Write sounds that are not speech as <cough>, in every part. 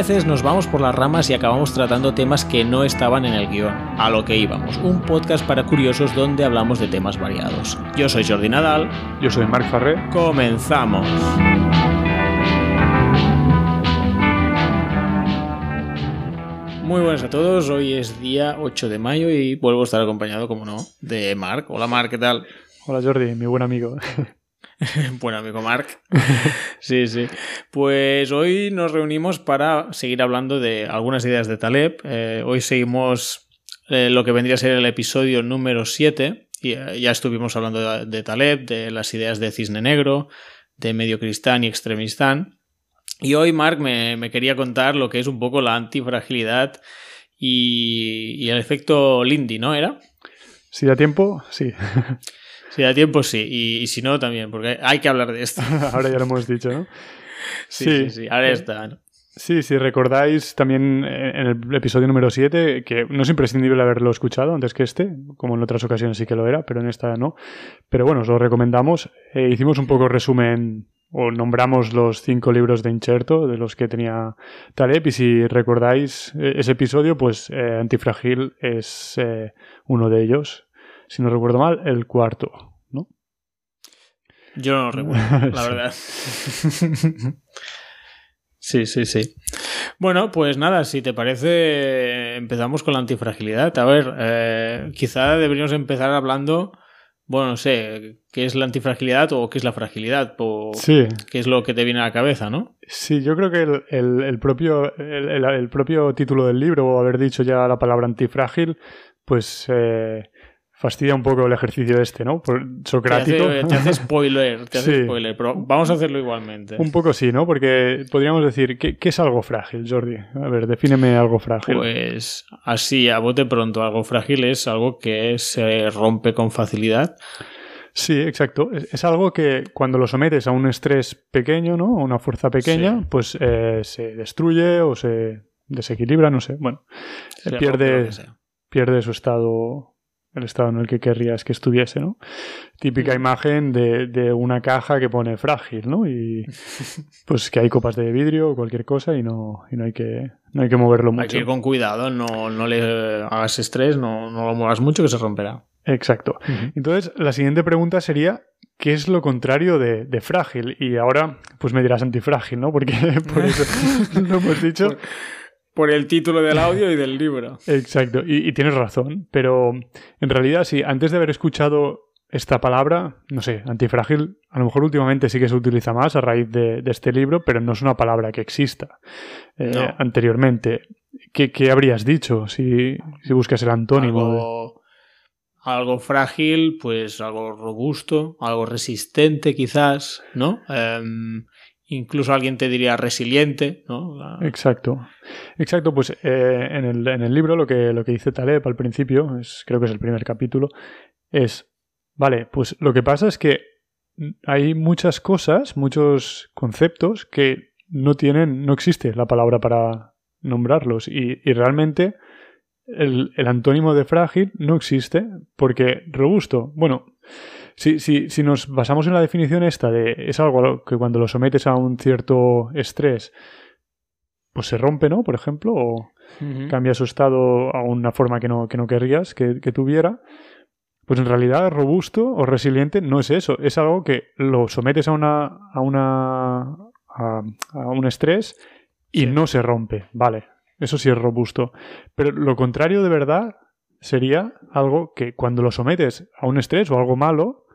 A veces nos vamos por las ramas y acabamos tratando temas que no estaban en el guion. A lo que íbamos, un podcast para curiosos donde hablamos de temas variados. Yo soy Jordi Nadal. Yo soy Marc Farré. Comenzamos. Muy buenas a todos, hoy es día 8 de mayo y vuelvo a estar acompañado, como no, de Marc. Hola Marc, ¿qué tal? Hola Jordi, mi buen amigo. <laughs> <laughs> buen amigo Marc. <laughs> sí, sí. Pues hoy nos reunimos para seguir hablando de algunas ideas de Taleb. Eh, hoy seguimos eh, lo que vendría a ser el episodio número 7. Y, eh, ya estuvimos hablando de, Taleb, de las ideas de Cisne Negro, de Medio Cristán y Extremistán. Y hoy, Marc, me, me, quería contar lo que es un poco la antifragilidad y, y el efecto Lindy, ¿no? ¿Era? Si da tiempo, sí. <laughs> Si da tiempo, sí. Y, y, si no, también, porque hay que hablar de esto. <laughs> Ahora ya lo hemos dicho, ¿no? Sí, <laughs> sí, sí. sí. Ahora está. ¿no? Sí, si recordáis también en el episodio número 7, que no es imprescindible haberlo escuchado antes que este, como en otras ocasiones sí que lo era, pero en esta no. Pero bueno, os lo recomendamos. Eh, hicimos un poco resumen o nombramos los cinco libros de Incherto de los que tenía Taleb y si recordáis ese episodio, pues eh, Antifragil es eh, uno de ellos. Si no recuerdo mal, el cuarto, ¿no? Yo no lo recuerdo, <laughs> la verdad. Sí, sí, sí. Bueno, pues nada, si te parece, empezamos con la antifragilidad. A ver, eh, quizá deberíamos empezar hablando, bueno, no sé, qué es la antifragilidad o qué es la fragilidad, o sí. qué es lo que te viene a la cabeza, ¿no? Sí, yo creo que el, el, el propio, el, el, propio título del libro, o haber dicho ya la palabra antifrágil, pues eh, fastidia un poco el ejercicio este, ¿no? Por socrático. Te hace, te hace spoiler, te hace <laughs> sí. spoiler, pero vamos a hacerlo igualmente. Un poco sí, ¿no? Porque podríamos decir, ¿qué, ¿qué, es algo frágil, Jordi? A ver, defíneme algo frágil. Pues así, a bote pronto, algo frágil es algo que se rompe con facilidad. Sí, exacto. Es, es algo que cuando lo sometes a un estrés pequeño, ¿no? A una fuerza pequeña, sí. pues eh, se destruye o se desequilibra, no sé. Bueno, Se pierde, pierde su estado el estado en el que querrías que estuviese, ¿no? Típica imagen de, de, una caja que pone frágil, ¿no? Y <laughs> pues que hay copas de vidrio o cualquier cosa y no, y no hay que no hay que moverlo mucho. Hay que ir con cuidado, no, no le hagas estrés, no, no lo muevas mucho que se romperá. Exacto. Uh -huh. Entonces, la siguiente pregunta sería ¿qué es lo contrario de, de, frágil? Y ahora, pues me dirás antifrágil, ¿no? Porque <laughs> por eso <laughs> lo hemos dicho por el título del audio y del libro. <laughs> Exacto, y, y, tienes razón, pero en realidad sí, antes de haber escuchado esta palabra, no sé, antifrágil, a lo mejor últimamente sí que se utiliza más a raíz de, de este libro, pero no es una palabra que exista eh, no. anteriormente. ¿Qué, ¿Qué, habrías dicho si, si buscas el antónimo? Algo, de... algo, frágil, pues algo robusto, algo resistente quizás, ¿no? Um, incluso alguien te diría resiliente, ¿no? La... Exacto. Exacto, pues eh, en, el, en, el, libro lo que, lo que dice Taleb al principio, es, creo que es el primer capítulo, es, vale, pues lo que pasa es que hay muchas cosas, muchos conceptos que no tienen, no existe la palabra para nombrarlos y, y realmente el, el antónimo de frágil no existe porque robusto, bueno, si, si, si, nos basamos en la definición esta de es algo que cuando lo sometes a un cierto estrés, pues se rompe, ¿no? Por ejemplo, o uh -huh. cambia su estado a una forma que no, que no querrías que, que, tuviera. Pues en realidad robusto o resiliente no es eso. Es algo que lo sometes a una. a una. a, a un estrés y sí. no se rompe. Vale. Eso sí es robusto. Pero lo contrario de verdad sería algo que cuando lo sometes a un estrés o algo malo,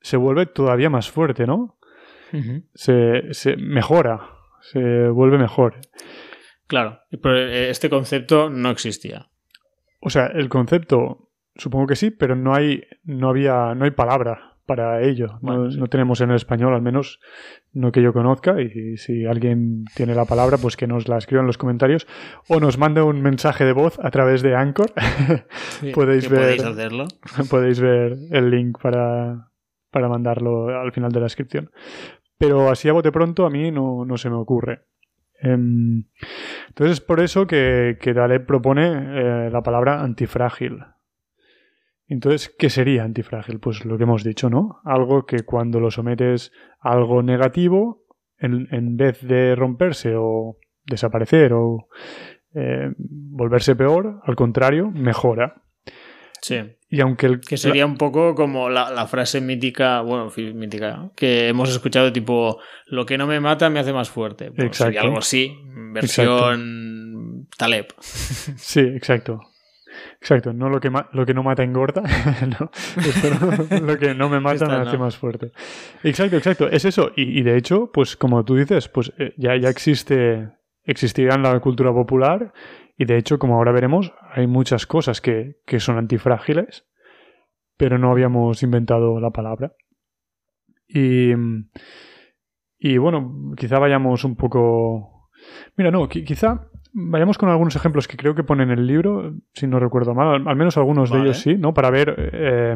se vuelve todavía más fuerte, ¿no? Uh -huh. se, se, mejora, se vuelve mejor. Claro, pero este concepto no existía. O sea, el concepto, supongo que sí, pero no hay, no había, no hay palabra para ello. Bueno, no, sí. no, tenemos en el español, al menos no que yo conozca, y si alguien tiene la palabra, pues que nos la escriba en los comentarios o nos mande un mensaje de voz a través de Anchor. <laughs> Sí, podéis ver, podéis hacerlo. <laughs> Podéis ver el link para, para mandarlo al final de la descripción. Pero así a bote pronto a mí no, no se me ocurre. Um, entonces es por eso que, que Daleb propone eh, la palabra antifrágil. Entonces, ¿qué sería antifrágil? Pues lo que hemos dicho, ¿no? Algo que cuando lo sometes a algo negativo, en, en vez de romperse o desaparecer o eh, volverse peor, al contrario, mejora. Sí. Y aunque el, Que sería un poco como la, la frase mítica, bueno, mítica, que hemos escuchado tipo, lo que no me mata me hace más fuerte. Pues Exacto. Sería algo así, versión Taleb. <laughs> Sí, exacto. Exacto, no lo que, ma- lo que no mata engorda, <laughs> no, <laughs> lo que no me mata Esta me hace no. más fuerte. Exacto, exacto, es eso. Y, y de hecho, pues como tú dices, pues eh, ya, ya existe, existía en la cultura popular y de hecho, como ahora veremos, hay muchas cosas que, que son antifrágiles, pero no habíamos inventado la palabra. Y, y bueno, quizá vayamos un poco... Mira, no, qui- quizá vayamos con algunos ejemplos que creo que pone en el libro, si no recuerdo mal, al, menos algunos de ellos sí, ¿no? Para ver eh,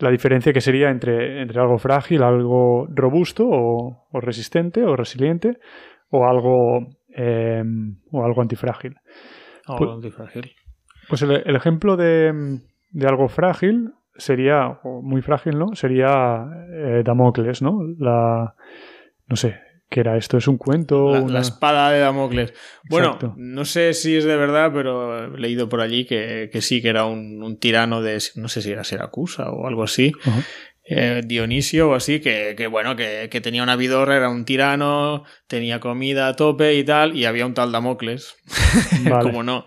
la diferencia que sería entre, entre algo frágil, algo robusto o, o resistente o resiliente o algo, eh, o algo antifrágil. Algo Pues- antifrágil. Pues el, el ejemplo de, de algo frágil sería, o muy frágil, ¿no? Sería eh, Damocles, ¿no? La, no sé, ¿qué era esto? ¿Es un cuento? La, Una- la espada de Damocles. Bueno, no sé si es de verdad, pero he leído por allí que, que sí, que era un, un tirano de, no sé si era Siracusa o algo así. Eh, Dionisio o así, que, que bueno, que, que tenía una vidorra, era un tirano, tenía comida a tope y tal, y había un tal Damocles, <laughs> Vale. como no,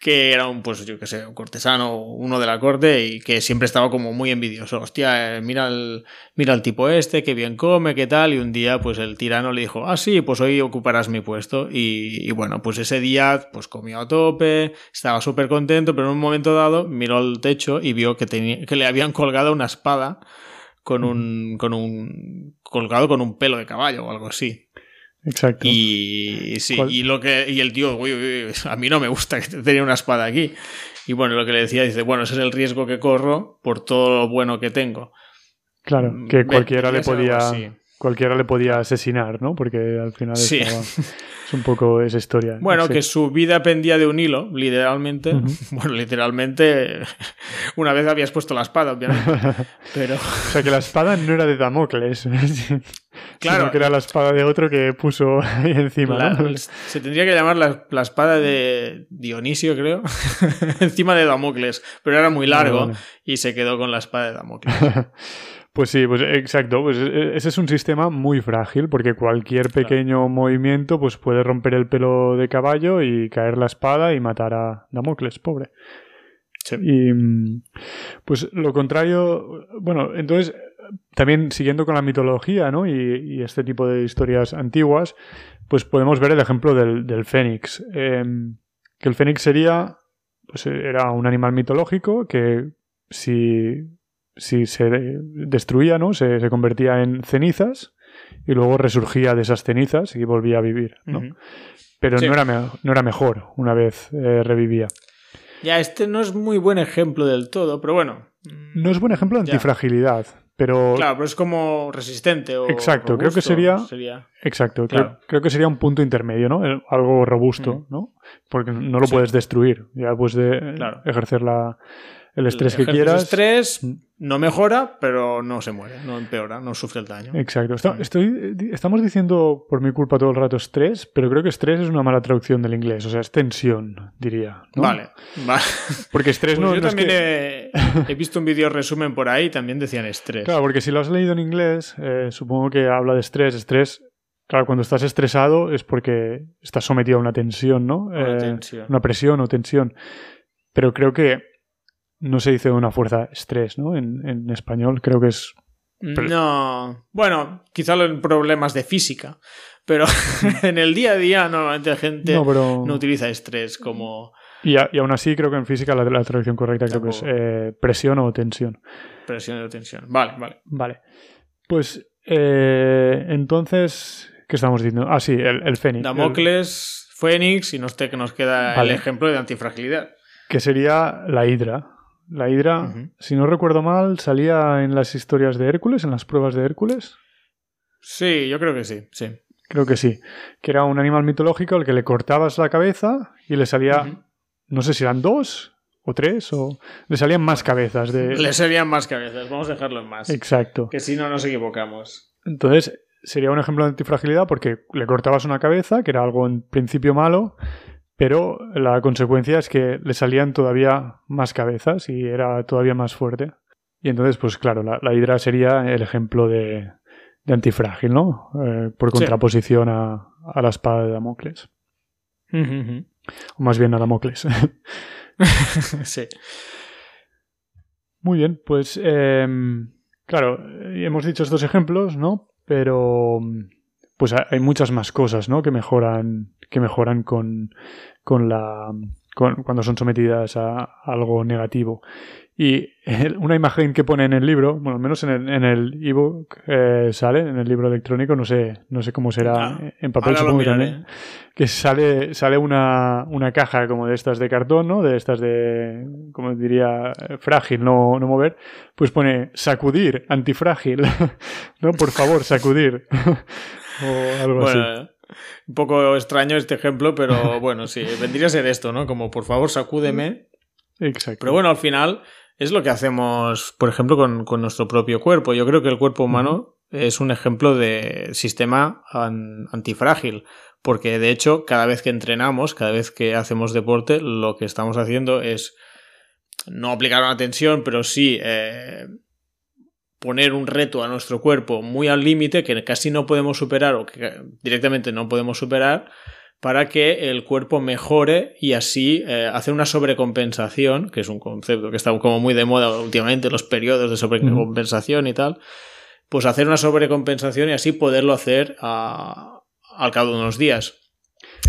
que era un, pues yo qué sé, un cortesano, uno de la corte y que siempre estaba como muy envidioso. Hostia, eh, mira el, mira el tipo este, que bien come, qué tal, y un día pues el tirano le dijo, ah sí, pues hoy ocuparás mi puesto. Y, y bueno, pues ese día pues comió a tope, estaba súper contento, pero en un momento dado miró al techo y vio que, tenía, que le habían colgado una espada con un, con un, colgado con un pelo de caballo o algo así. Exacto. Y sí, ¿Cuál? y lo que y el tío, uy, uy, a mí no me gusta que tenga una espada aquí. Y bueno, lo que le decía, dice, bueno, ese es el riesgo que corro por todo lo bueno que tengo. Claro, Mm, que cualquiera le podía cualquiera le podía asesinar, ¿no? Porque al final Sí. estaba- <laughs> es un poco esa historia. Bueno, Sí. que su vida pendía de un hilo, literalmente. Ujú. Bueno, literalmente, <laughs> una vez habías puesto la espada, obviamente. <laughs> Pero, O sea, que la espada no era de Damocles, <laughs> Claro. sino que era la espada de otro que puso ahí encima, la- ¿no? se tendría que llamar la, la espada de Dionisio, creo, encima de Damocles, pero era muy largo vale. y se quedó con la espada de Damocles. Pues sí, pues exacto. Pues e- ese es un sistema muy frágil porque cualquier pequeño movimiento pues puede romper el pelo de caballo y caer la espada y matar a Damocles, pobre. Sí. Y mm, pues lo contrario, bueno, entonces también siguiendo con la mitología, ¿no? Y, y este tipo de historias antiguas, pues podemos ver el ejemplo del, del fénix. Em, que el fénix sería, pues era un animal mitológico que si, si se destruía, ¿no? Se, se convertía en cenizas y luego resurgía de esas cenizas y volvía a vivir, ¿no? Pero Sí. no, era no era mejor una vez eh, revivía. Ya, este no es muy buen ejemplo del todo, pero bueno. No es buen ejemplo de antifragilidad, pero Claro, pero es como resistente o. Exacto, creo que sería- Exacto, creo, Claro. creo que sería un punto intermedio, ¿no? Algo robusto. ¿no? Porque no lo Sí. puedes destruir, ya puedes de Claro. ejercer la, el estrés que quieras. estrés Mm. no mejora, pero no se muere, no empeora, no sufre el daño. Exacto. Está- estoy, di- estamos diciendo por mi culpa todo el rato estrés, pero creo que estrés es una mala traducción del inglés, o sea, es tensión, diría. ¿no? Vale, vale. Porque estrés Pues no, yo no es también que- he, he visto un vídeo resumen por ahí, también decían estrés. Claro, porque si lo has leído en inglés, eh, supongo que habla de estrés. Estrés, claro, cuando estás estresado es porque estás sometido a una tensión, ¿no? Una Eh, tensión. una presión o tensión. Pero creo que no se dice una fuerza estrés, ¿no? En, en español creo que es... pero- No, bueno, quizá en problemas de física, pero <laughs> <laughs> en el día a día normalmente la gente No, no, utiliza estrés como Y, a- y aún así creo que en física la, la traducción correcta creo que es eh, presión o tensión. presión o tensión. Vale, vale. Vale. Pues eh, entonces, ¿qué estamos diciendo? Ah, sí, el, el fénix. el- Damocles, Fénix y nos, te, que nos queda Vale. el ejemplo de antifragilidad. que sería la hidra. La hidra, si no recuerdo mal, salía en las historias de Hércules, en las pruebas de Hércules. Sí, yo creo que sí, sí. Creo que sí. Que era un animal mitológico al que le cortabas la cabeza y le salía, no sé si eran dos o tres, o le salían más cabezas de... <laughs> Le serían más cabezas, vamos a dejarlo en más. Exacto. Que si no nos equivocamos. Entonces, sería un ejemplo de antifragilidad porque le cortabas una cabeza, que era algo en principio malo, pero la consecuencia es que le salían todavía más cabezas y era todavía más fuerte. Y entonces, pues claro, la, hidra sería el ejemplo de, antifrágil, ¿no? Eh, por contraposición a, la espada de Damocles. O más bien a Damocles. <laughs> sí. Muy bien, pues em, claro, hemos dicho estos ejemplos, ¿no? Pero pues hay muchas más cosas, ¿no? Que mejoran, que mejoran con, con la cuando son sometidas a algo negativo. Y una imagen que pone en el libro, bueno, al menos en el ebook eh, sale, en el libro electrónico, no sé, no sé cómo será ah, en papel, supongo también, que sale, sale una, una, caja como de estas de cartón, ¿no? De estas de, como diría, frágil, no, no mover, pues pone sacudir, antifrágil, <laughs> ¿no? Por favor, sacudir. <laughs> <laughs> o algo así. Un poco extraño este ejemplo, pero <laughs> bueno, sí, vendría a ser esto, ¿no? Como por favor, sacúdeme. Exacto. Pero bueno, al final es lo que hacemos, por ejemplo, con, nuestro propio cuerpo. Yo creo que el cuerpo humano es un ejemplo de sistema antifrágil, porque de hecho, cada vez que entrenamos, cada vez que hacemos deporte, lo que estamos haciendo es no aplicar una tensión, pero sí eh, poner un reto a nuestro cuerpo muy al límite que casi no podemos superar o que directamente no podemos superar para que el cuerpo mejore y así eh, hacer una sobrecompensación, que es un concepto que está como muy de moda últimamente, los periodos de sobrecompensación y tal, pues hacer una sobrecompensación y así poderlo hacer al cabo de unos días.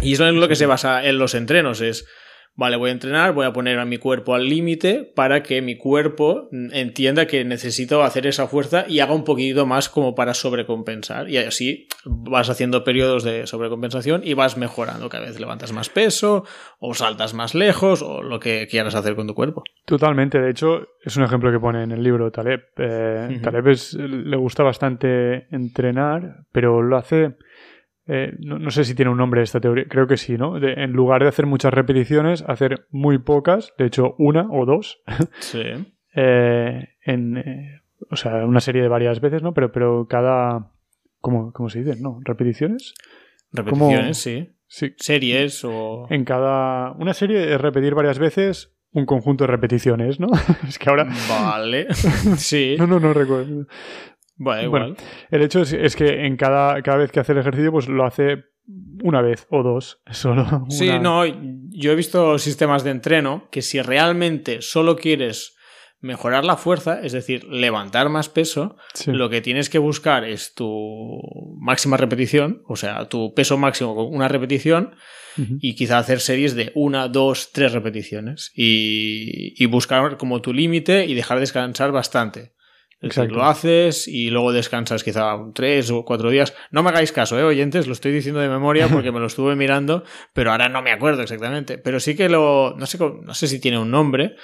Y eso es lo que se basa en los entrenos, es vale, voy a entrenar, voy a poner a mi cuerpo al límite para que mi cuerpo entienda que necesito hacer esa fuerza y haga un poquito más como para sobrecompensar. Y así vas haciendo periodos de sobrecompensación y vas mejorando. Cada vez levantas más peso o saltas más lejos o lo que quieras hacer con tu cuerpo. Totalmente. De hecho, es un ejemplo que pone en el libro Taleb. Eh, Taleb le gusta bastante entrenar, pero lo hace eh, no, sé si tiene un nombre esta teoría, creo que sí, ¿no? en lugar de hacer muchas repeticiones, hacer muy pocas, de hecho una o dos. <laughs> Sí. Eh, en, eh, o sea, una serie de varias veces, ¿no? Pero, pero cada... ¿Cómo, cómo se dice? ¿No? ¿Repeticiones? Repeticiones, sí. sí. Series o... En cada... Una serie es repetir varias veces un conjunto de repeticiones, ¿no? <laughs> es que ahora... Vale. <laughs> sí. no, no, no recuerdo. Bueno, el hecho es, que en cada, cada vez que hace el ejercicio, pues lo hace una vez o dos, <laughs> solo. Sí, no, yo he visto sistemas de entreno que si realmente solo quieres mejorar la fuerza, es decir, levantar más peso, lo que tienes que buscar es tu máxima repetición, o sea, tu peso máximo con una repetición, y quizá hacer series de una, dos, tres repeticiones, y, y buscar como tu límite y dejar descansar bastante. Exacto. lo haces y luego descansas quizá tres o cuatro días. No me hagáis caso, ¿eh, oyentes? Lo estoy diciendo de memoria porque me lo estuve mirando, pero ahora no me acuerdo exactamente. Pero sí que lo. No sé, no sé si tiene un nombre,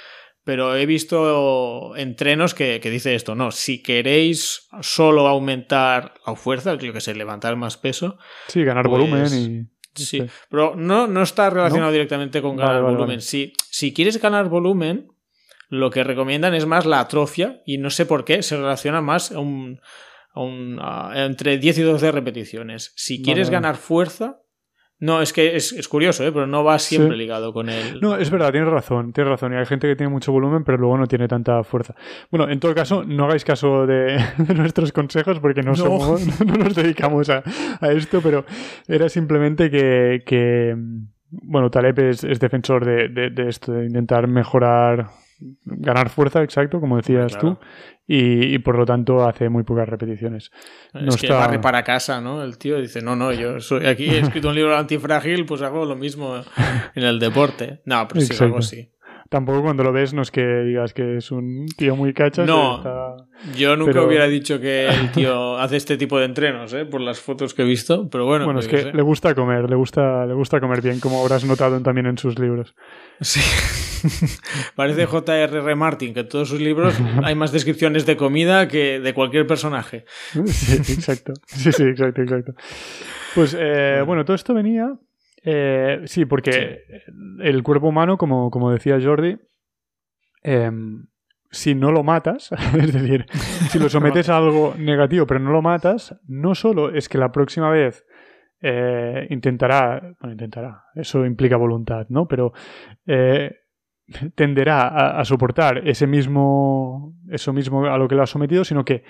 pero he visto entrenos que, que dice esto. No, si queréis solo aumentar la fuerza, yo que sé, levantar más peso. Sí, ganar pues volumen y. Sí, pero no, no está relacionado directamente con ganar volumen. Si, si quieres ganar volumen, lo que recomiendan es más la atrofia y no sé por qué se relaciona más a un, entre 10 y 12 repeticiones. Si quieres ganar fuerza, no, es que es, curioso, ¿eh? pero no va siempre ligado con el. No, es verdad, tienes razón, tienes razón. Y hay gente que tiene mucho volumen, pero luego no tiene tanta fuerza. Bueno, en todo caso, no hagáis caso de, <laughs> nuestros consejos porque no, Somos, <laughs> no nos dedicamos a, esto, pero era simplemente que. bueno, Taleb es, defensor de, de, esto, de intentar mejorar ganar fuerza, exacto, como decías tú, y, por lo tanto hace muy pocas repeticiones. No es que barre para casa, ¿no? El tío dice, no, no, yo soy aquí he escrito un libro antifrágil, pues hago lo mismo en el deporte. No, pero sí, algo así. Tampoco cuando lo ves no es que digas que es un tío muy cacha. No, yo nunca hubiera dicho que el <laughs> tío hace este tipo de entrenos, ¿eh? por las fotos que he visto, pero bueno. Bueno, es que le gusta comer, le gusta, le gusta comer bien, como habrás notado también en sus libros. Sí. <laughs> Parece J.R.R. Martin, que en todos sus libros <laughs> hay más descripciones de comida que de cualquier personaje. Sí, exacto. Sí, sí, exacto, exacto. Pues eh, bueno, todo esto venía eh, sí, porque el cuerpo humano, como, como decía Jordi, em, si no lo matas, <laughs> es decir, si lo <laughs> sometes a algo negativo pero no lo matas, no solo es que la próxima vez eh, intentará, bueno, intentará, eso implica voluntad, ¿no? Pero eh, tenderá a, a, soportar ese mismo, eso mismo a lo que lo ha sometido, sino que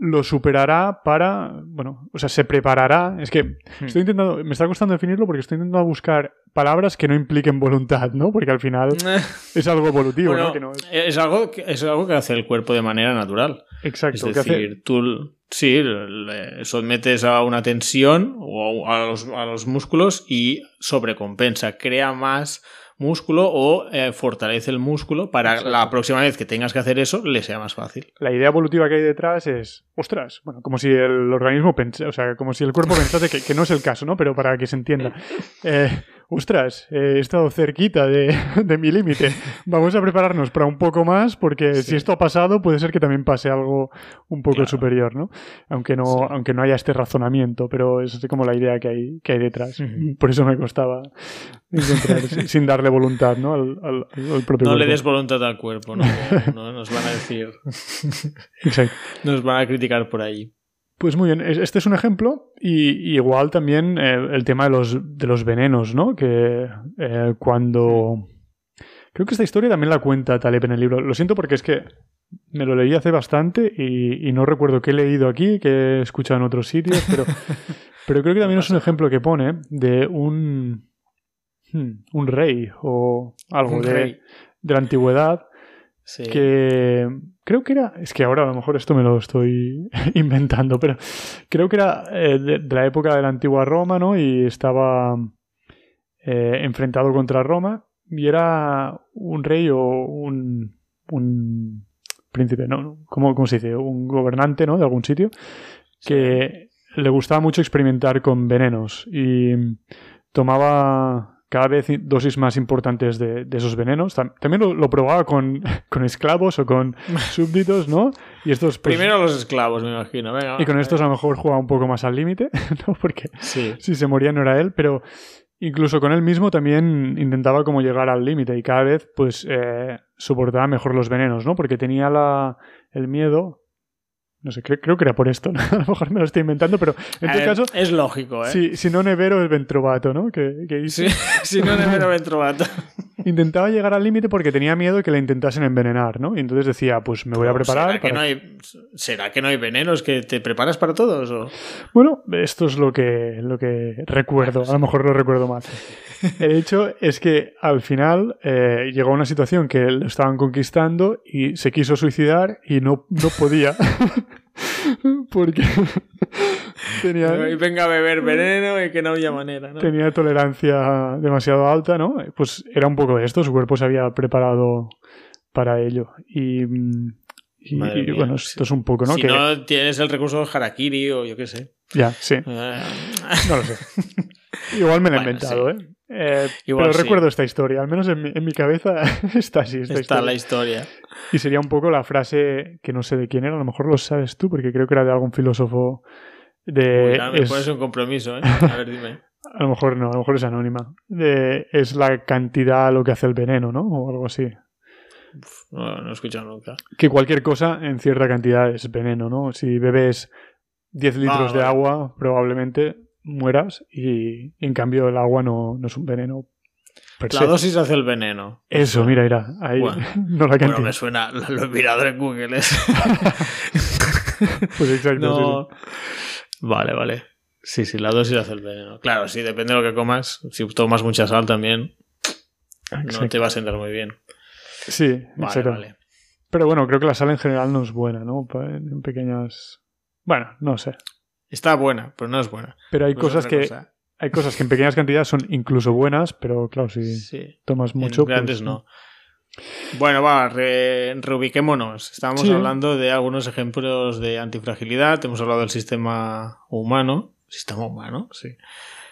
lo superará para, bueno, o sea, se preparará. Es que hmm. estoy intentando, me está costando definirlo porque estoy intentando buscar palabras que no impliquen voluntad, ¿no? Porque al final <laughs> es algo evolutivo, ¿no? es... algo que, es algo que hace el cuerpo de manera natural. Exacto. Es decir, tú sí, le sometes a una tensión o a los, a los músculos y sobrecompensa, crea más músculo o eh, fortalece el músculo para la próxima vez que tengas que hacer eso le sea más fácil. La idea evolutiva que hay detrás es, ostras, bueno, como si el organismo pense, o sea, como si el cuerpo pensase que, que no es el caso, ¿no? Pero para que se entienda. <laughs> Eh, ostras, he estado cerquita <laughs> de, mi límite. Vamos a prepararnos para un poco más, porque si esto ha pasado, puede ser que también pase algo un poco superior, ¿no? Aunque no, aunque no haya este razonamiento, pero es como la idea que hay, que hay detrás. Por eso me costaba encontrar, <laughs> sin darle voluntad, ¿no? Al, al, propio no le des voluntad al cuerpo, <laughs> ¿no? no nos van a decir. Exacto. Nos van a criticar por ahí. Pues muy bien, este es un ejemplo y, igual también eh, el tema de los, de los venenos, ¿no? Que eh, cuando... Creo que esta historia también la cuenta Taleb en el libro. Lo siento porque es que me lo leí hace bastante y, no recuerdo qué he leído aquí, que he escuchado en otros sitios, pero, <laughs> pero creo que también es un ejemplo que pone de un, hmm, un rey o algo de, de la antigüedad que creo que era, es que ahora a lo mejor esto me lo estoy <laughs> inventando, pero creo que era eh, de, la época de la antigua Roma, ¿no? Y estaba eh, enfrentado contra Roma y era un rey o un, un príncipe, ¿no? ¿Cómo, ¿Cómo, se dice? Un gobernante, ¿no? De algún sitio que le gustaba mucho experimentar con venenos y tomaba cada vez dosis más importantes de, esos venenos. También lo, probaba <laughs> con, esclavos o con <laughs> súbditos, ¿no? Y estos, pues, Primero los esclavos, me imagino. y con estos a lo mejor jugaba un poco más al límite, <laughs> ¿no? Porque si se moría no era él, pero incluso con él mismo también intentaba como llegar al límite y cada vez pues eh, soportaba mejor los venenos, ¿no? Porque tenía la, el miedo no sé, creo, que era por esto, <laughs> ¿no? A lo mejor me lo estoy inventando, pero en todo caso... Es lógico, ¿eh? Si, si no nevero es ventrovato, ¿no? Que, que Sí, <laughs> si no nevero ventrovato. <laughs> Intentaba llegar al límite porque tenía miedo de que le intentasen envenenar, ¿no? Y entonces decía, pues me voy a preparar... ¿será, que no hay, ¿Será que no hay venenos? ¿Que te preparas para todos? O? Bueno, esto es lo que, lo que recuerdo. A lo mejor lo recuerdo mal. <laughs> El hecho es que al final eh, llegó a una situación que lo estaban conquistando y se quiso suicidar y no, no podía. <laughs> Porque <laughs> tenía. Venga a beber veneno y que no había manera, ¿no? Tenía tolerancia demasiado alta, ¿no? Pues era un poco de esto, su cuerpo se había preparado para ello. Y. bueno, esto es un poco, ¿no? Si no tienes el recurso de harakiri o yo qué sé. Ya, sí. Eh. no lo sé. Igual me lo he inventado, ¿eh? Eh pero recuerdo esta historia, al menos en mi, cabeza <laughs> está así. Esta está la historia. Y sería un poco la frase que no sé de quién era, a lo mejor lo sabes tú, porque creo que era de algún filósofo de... me pones un compromiso, ¿eh? A ver, dime. <laughs> a lo mejor no, a lo mejor es anónima. De, es la cantidad lo que hace el veneno, ¿no? O algo así. no, no he escuchado nunca. Que cualquier cosa en cierta cantidad es veneno, ¿no? Si bebes 10 litros de agua, probablemente mueras y, en cambio el agua no, no es un veneno. La dosis hace el veneno. Eso, mira, mira. Ahí <laughs> no la bueno, me suena, lo he mirado en Google. pues exacto. Vale, vale. Sí, sí, la dosis hace el veneno. Claro, sí, depende de lo que comas. Si tomas mucha sal también, no te va a sentar muy bien. Sí, vale, vale. Pero bueno, creo que la sal en general no es buena, ¿no? En pequeñas. Bueno, no sé. Está buena, pero no es buena. Pero hay cosas que. Hay cosas que en pequeñas cantidades son incluso buenas, pero claro, si tomas mucho. En grandes pues, no. Bueno, va, reubiquémonos. Estábamos hablando de algunos ejemplos de antifragilidad. Hemos hablado del sistema humano. Sistema humano, sí.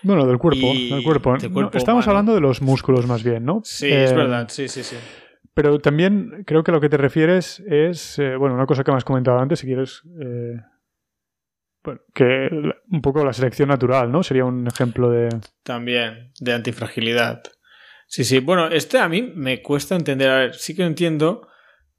Bueno, del cuerpo. del cuerpo. estamos hablando de los músculos más bien, ¿no? Sí, es eh, verdad, sí, sí, sí. Pero también creo que lo que te refieres es, eh, bueno, una cosa que me has comentado antes, si quieres eh, que un poco la selección natural, ¿no? Sería un ejemplo de... También, de antifragilidad. Sí, sí. Bueno, este a mí me cuesta entender. A ver, sí que entiendo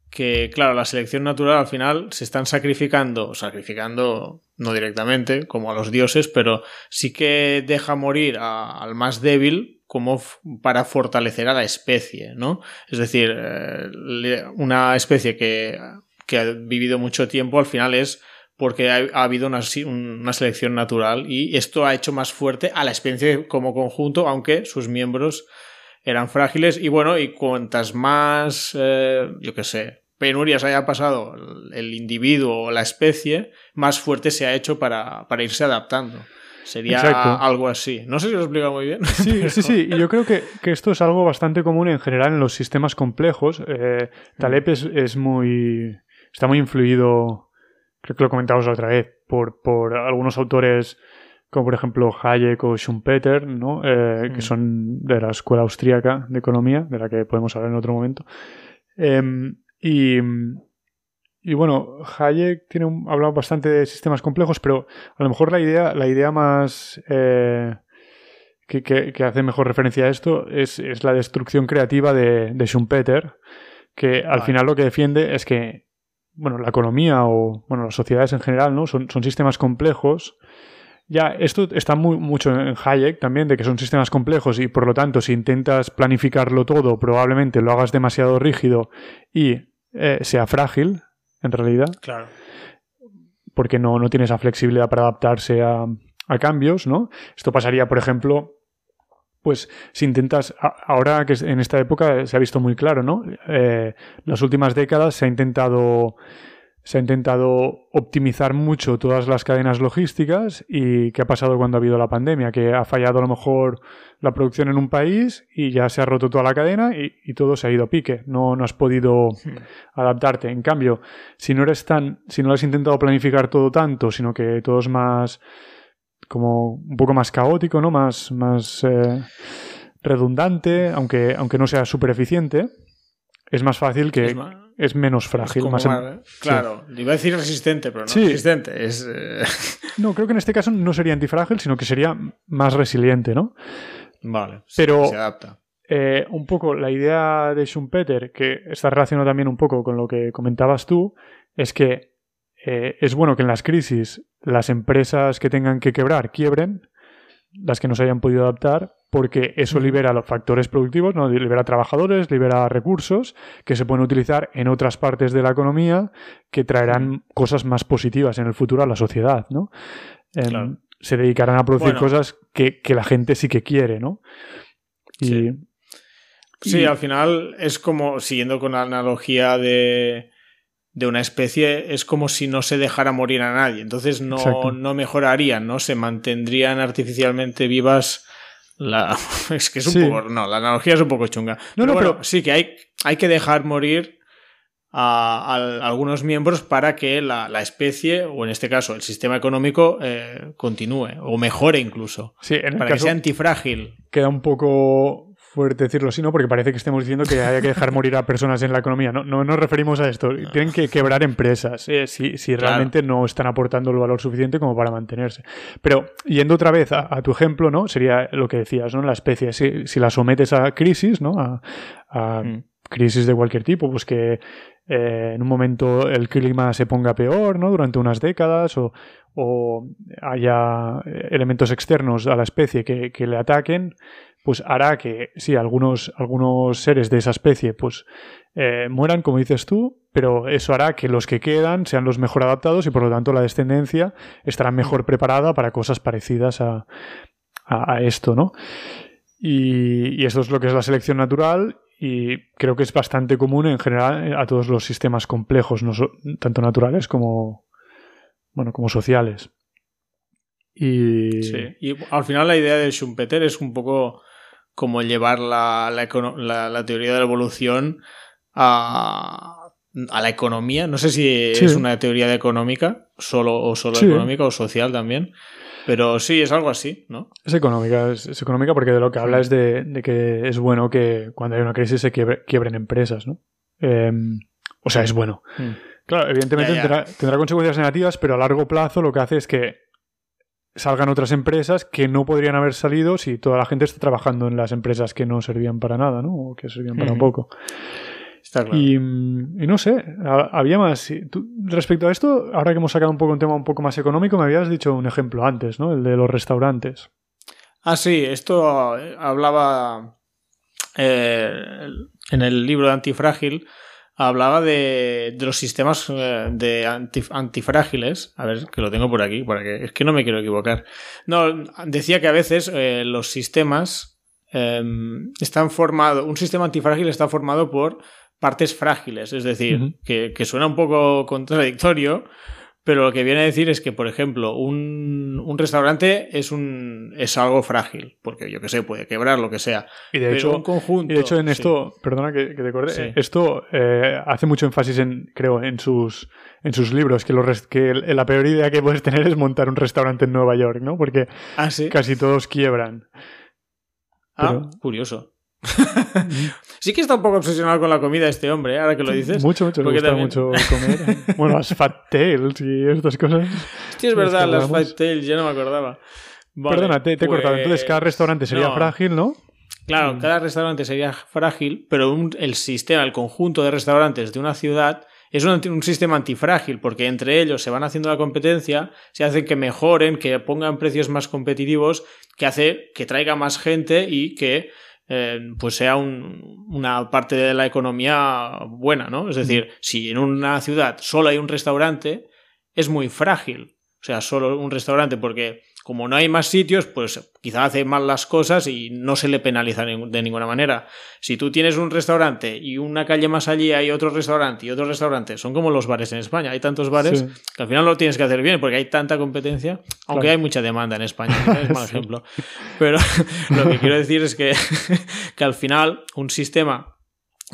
que, claro, la selección natural al final se están sacrificando, sacrificando no directamente, como a los dioses, pero sí que deja morir al más débil como para fortalecer a la especie, ¿no? Es decir, eh, una especie que, que ha vivido mucho tiempo al final es porque ha, habido una, una, selección natural y esto ha hecho más fuerte a la especie como conjunto, aunque sus miembros eran frágiles y bueno, y cuantas más, eh, yo qué sé, penurias haya pasado el individuo o la especie, más fuerte se ha hecho para, irse adaptando. Sería algo así. No sé si lo explica muy bien. Sí, <laughs> sí, sí. Y yo creo que, esto es algo bastante común en general en los sistemas complejos. Eh, Taleb es, es, muy. está muy influido creo que lo comentamos la otra vez, por, por algunos autores como por ejemplo Hayek o Schumpeter, ¿no? Eh, que mm. son de la escuela austríaca de economía, de la que podemos hablar en otro momento. Em, y, y, bueno, Hayek tiene un, hablado bastante de sistemas complejos, pero a lo mejor la idea, la idea más eh, que, que, hace mejor referencia a esto es, es la destrucción creativa de, de Schumpeter, que al final lo que defiende es que bueno, la economía o bueno, las sociedades en general, ¿no? Son, son sistemas complejos. Ya, esto está muy, mucho en Hayek también, de que son sistemas complejos y por lo tanto, si intentas planificarlo todo, probablemente lo hagas demasiado rígido y eh, sea frágil, en realidad. Claro. Porque no, no tienes esa flexibilidad para adaptarse a, a cambios, ¿no? Esto pasaría, por ejemplo, pues si intentas, ahora que en esta época se ha visto muy claro, ¿no? Eh, las últimas décadas se ha intentado se ha intentado optimizar mucho todas las cadenas logísticas y qué ha pasado cuando ha habido la pandemia, que ha fallado a lo mejor la producción en un país y ya se ha roto toda la cadena y, todo se ha ido a pique, no, no has podido adaptarte. En cambio, si no eres tan, si no has intentado planificar todo tanto, sino que todo es más como un poco más caótico, ¿no? Más, más eh, redundante, aunque, aunque no sea súper eficiente, es más fácil que es, menos frágil. más, claro, iba a decir resistente, pero no resistente. Es, eh, No, creo que en este caso no sería antifrágil, sino que sería más resiliente, ¿no? Vale, pero se adapta. Eh, un poco la idea de Schumpeter, que está relacionado también un poco con lo que comentabas tú, es que es bueno que en las crisis las empresas que tengan que quebrar quiebren, las que no se hayan podido adaptar, porque eso libera los factores productivos, ¿no? libera trabajadores, libera recursos que se pueden utilizar en otras partes de la economía que traerán cosas más positivas en el futuro a la sociedad. ¿no? Em, se dedicarán a producir cosas que, la gente sí que quiere. ¿no? Y, sí, al final es como, siguiendo con la analogía de de una especie es como si no se dejara morir a nadie. Entonces no, no mejorarían, ¿no? Se mantendrían artificialmente vivas. La... <laughs> es que es un poco. No, la analogía es un poco chunga. No, pero, no, pero... sí que hay, hay que dejar morir a, algunos miembros para que la, especie, o en este caso el sistema económico, eh, continúe o mejore incluso. Sí, en para que sea antifrágil. Queda un poco fuerte decirlo así, ¿no? Porque parece que estemos diciendo que haya que dejar morir a personas en la economía. No, no nos referimos a esto. Tienen que quebrar empresas eh, si, si, realmente no están aportando el valor suficiente como para mantenerse. Pero yendo otra vez a, tu ejemplo, ¿no? Sería lo que decías, ¿no? La especie, si, si la sometes a crisis, ¿no? A, mm. crisis de cualquier tipo, pues que eh, en un momento el clima se ponga peor, ¿no? Durante unas décadas o, o haya elementos externos a la especie que, que le ataquen, pues hará que, sí, algunos, algunos seres de esa especie, pues eh, mueran, como dices tú, pero eso hará que los que quedan sean los mejor adaptados y por lo tanto la descendencia estará mejor preparada para cosas parecidas a, esto, ¿no? Y, y, esto es lo que es la selección natural y creo que es bastante común en general a todos los sistemas complejos, tanto naturales como, bueno, como sociales. Sí. y al final la idea de Schumpeter es un poco como llevar la, la, teoría de la evolución a, a la economía. No sé si es una teoría de económica, solo o solo económica o social también. Pero sí, es algo así, ¿no? Es económica, es, económica porque de lo que habla es de, que es bueno que cuando hay una crisis se quiebren empresas, ¿no? Em, o sea, es bueno. Mm. Claro, evidentemente tendrá, consecuencias negativas, pero a largo plazo lo que hace es que salgan otras empresas que no podrían haber salido si toda la gente está trabajando en las empresas que no servían para nada, ¿no? O que servían para un poco. Está claro. Y, y no sé, ha- había más. tú- respecto a esto, ahora que hemos sacado un poco un tema un poco más económico, me habías dicho un ejemplo antes, ¿no? El de los restaurantes. Ah, sí, esto eh, hablaba eh, en el libro de Antifrágil, hablaba de, de los sistemas eh, de anti- antifrágiles. A ver, que lo tengo por aquí, porque es que no me quiero equivocar. No, decía que a veces eh, los sistemas eh, están formados, un sistema antifrágil está formado por partes frágiles, es decir, que, que suena un poco contradictorio, pero lo que viene a decir es que, por ejemplo, un, un restaurante es un es algo frágil, porque yo que sé, puede quebrar lo que sea. Y de pero hecho, un conjunto. y de hecho en sí. esto, perdona que, que te corte, Sí. esto eh, hace mucho énfasis en, creo, en sus, en sus libros, que, los que la peor idea que puedes tener es montar un restaurante en Nueva York, ¿no? Porque Ah, sí. casi todos quiebran. Ah, pero- curioso. <laughs> sí que está un poco obsesionado con la comida este hombre, ¿eh? ahora que lo dices. Mucho, mucho, le porque gusta también- mucho <laughs> comer. bueno, las fat tails y estas cosas. Hostia, es verdad, las. Five Tails, ya no me acordaba. Vale, Perdona, te, te he cortado. Entonces, cada pues- restaurante sería no. frágil, ¿no? Claro, Mm. cada restaurante sería frágil, pero un- el sistema, el conjunto de restaurantes de una ciudad es un, un sistema antifrágil, porque entre ellos se van haciendo la competencia, se hacen que mejoren, que pongan precios más competitivos, que hace que traiga más gente y que eh, pues sea un- una parte de la economía buena, ¿no? Es decir, si en una ciudad solo hay un restaurante, es muy frágil. O sea, solo un restaurante, porque como no hay más sitios, pues quizá hace mal las cosas y no se le penaliza de ninguna manera. Si tú tienes un restaurante y una calle más allí hay otro restaurante y otro restaurante, son como los bares en España. Hay tantos bares Sí. que al final lo tienes que hacer bien porque hay tanta competencia, aunque hay mucha demanda en España, <laughs> es mal ejemplo. Pero <laughs> lo que quiero decir es que, <laughs> que al final un sistema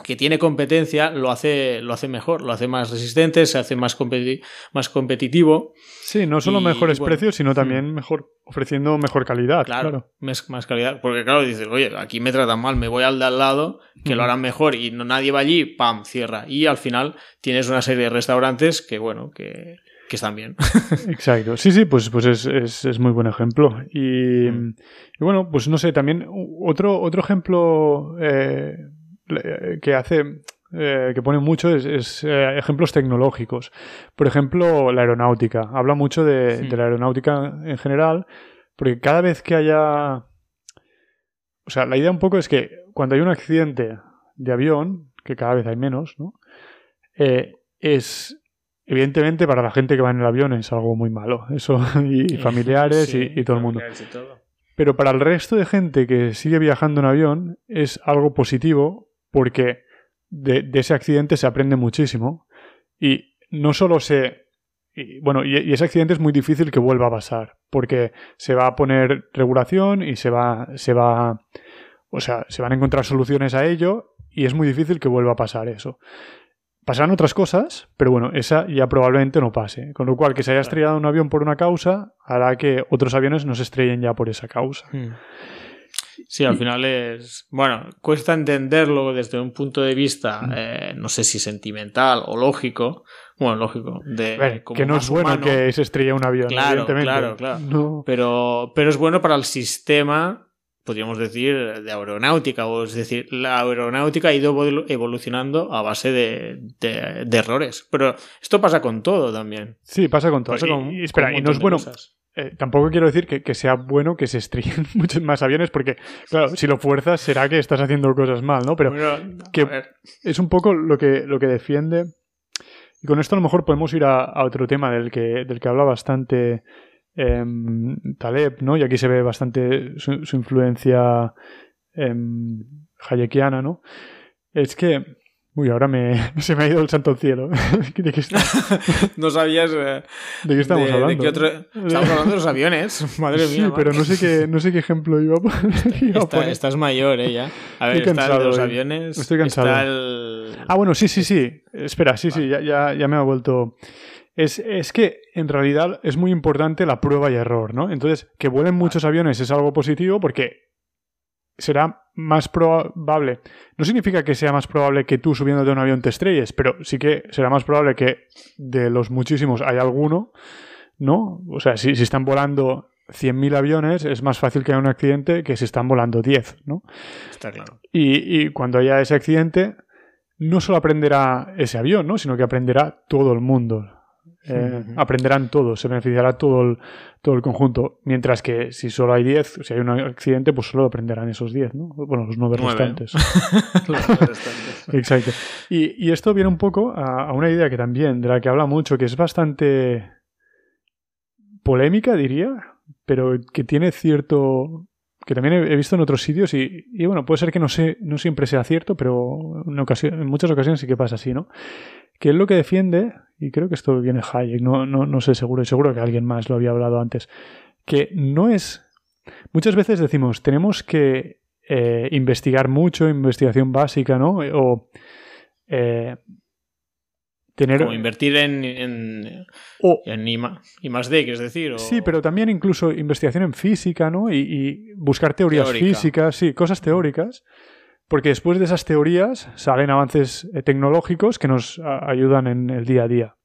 que tiene competencia lo hace, lo hace mejor, lo hace más resistente, se hace más, competi- más competitivo. Sí, no solo Y, mejores bueno, precios, sino también mejor ofreciendo mejor calidad. Claro, Claro. Más, más calidad. Porque claro, dices, oye, aquí me tratan mal, me voy al de al lado, que lo harán mejor y no, nadie va allí, ¡pam! cierra. Y al final tienes una serie de restaurantes que, bueno, que, que están bien. <laughs> Exacto. Sí, sí, pues, pues es, es- es muy buen ejemplo. Y, Mm. y bueno, pues no sé, también otro, otro ejemplo eh, que hace. eh, que pone mucho es, es, eh, ejemplos tecnológicos. Por ejemplo, la aeronáutica. Habla mucho de, Sí. de la aeronáutica en general, porque cada vez que haya. O sea, la idea un poco es que cuando hay un accidente de avión, que cada vez hay menos, ¿no? Eh, es evidentemente para la gente que va en el avión es algo muy malo. Eso, <laughs> y familiares Sí, y, y todo el mundo. todo. Pero para el resto de gente que sigue viajando en avión es algo positivo porque de, de ese accidente se aprende muchísimo y no solo se... y, bueno, y, y ese accidente es muy difícil que vuelva a pasar porque se va a poner regulación y se va, se va... O sea, se van a encontrar soluciones a ello y es muy difícil que vuelva a pasar eso. Pasarán otras cosas, pero bueno, esa ya probablemente no pase. Con lo cual, que se haya estrellado un avión por una causa hará que otros aviones no se estrellen ya por esa causa. Mm. Sí, al final es. Bueno, cuesta entenderlo desde un punto de vista, Mm. eh, no sé si sentimental o lógico. Bueno, lógico. De, ver, como que no es bueno humano. que se estrelle un avión, Claro, evidentemente. claro, claro. No. Pero, pero es bueno para el sistema, podríamos decir, de aeronáutica. O es decir, la aeronáutica ha ido evolu- evolucionando a base de, de- de errores. Pero esto pasa con todo también. Sí, pasa con todo. Pasa Y- con- y, espera, con y no es bueno. cosas. Eh, tampoco quiero decir que, que sea bueno que se estrellen <laughs> muchos más aviones, porque, claro, si lo fuerzas será que estás haciendo cosas mal, ¿no? Pero Bueno, que- es un poco lo que, lo que defiende. Y con esto a lo mejor podemos ir a, a otro tema del que, del que habla bastante em, Taleb, ¿no? Y aquí se ve bastante su, su influencia em, hayekiana, ¿no? Es que. Uy, ahora me, <laughs> se me ha ido el santo al cielo. <laughs> ¿De qué, está- <laughs> no sabías eh, de qué estamos de, de hablando? qué otro... Estamos hablando de los aviones. Madre sí, mía. pero Marc. no sé qué, no sé qué ejemplo iba a poner. iba a Está- poner. estás mayor, ¿eh? Ya. A ver, Estoy está el de cansado los hoy. aviones. Estoy cansado. Está el... Ah, bueno, sí, sí, sí. Espera, sí, sí, ya, ya, ya me ha vuelto. Es, es que en realidad es muy importante la prueba y error, ¿no? Entonces, que vuelen muchos aviones es algo positivo porque será más probable. No significa que sea más probable que tú subiendo de un avión te estrelles, pero sí que será más probable que de los muchísimos hay alguno, ¿no? O sea, si, si están volando 100.000 aviones, es más fácil que haya un accidente que si están volando 10, ¿no? Está claro. Y, y cuando haya ese accidente, no solo aprenderá ese avión, ¿no? sino que aprenderá todo el mundo. Eh, aprenderán todos, se beneficiará todo el, todo el conjunto. Mientras que si solo hay 10, si hay un accidente, pues solo aprenderán esos 10, ¿no? Bueno, los 9 <laughs> <laughs> restantes. Exacto. Y, esto viene un poco a, una idea que también, de la que habla mucho, que es bastante polémica, diría, pero que tiene cierto. que también he, visto en otros sitios y, y, bueno, puede ser que no, sé, no siempre sea cierto, pero en, en muchas ocasiones sí que pasa así, ¿no? Que es lo que defiende y creo que esto viene Hayek, no, no, no sé seguro, y seguro que alguien más lo había hablado antes, que no es... Muchas veces decimos, tenemos que eh, investigar mucho, investigación básica, ¿no? O eh, tener... Como invertir en, en, en I, más D, es decir. Sí, pero también incluso investigación en física, ¿no? Y, buscar teorías físicas, sí, cosas teóricas. Porque después de esas teorías salen avances eh, tecnológicos que nos ayudan en el día a día.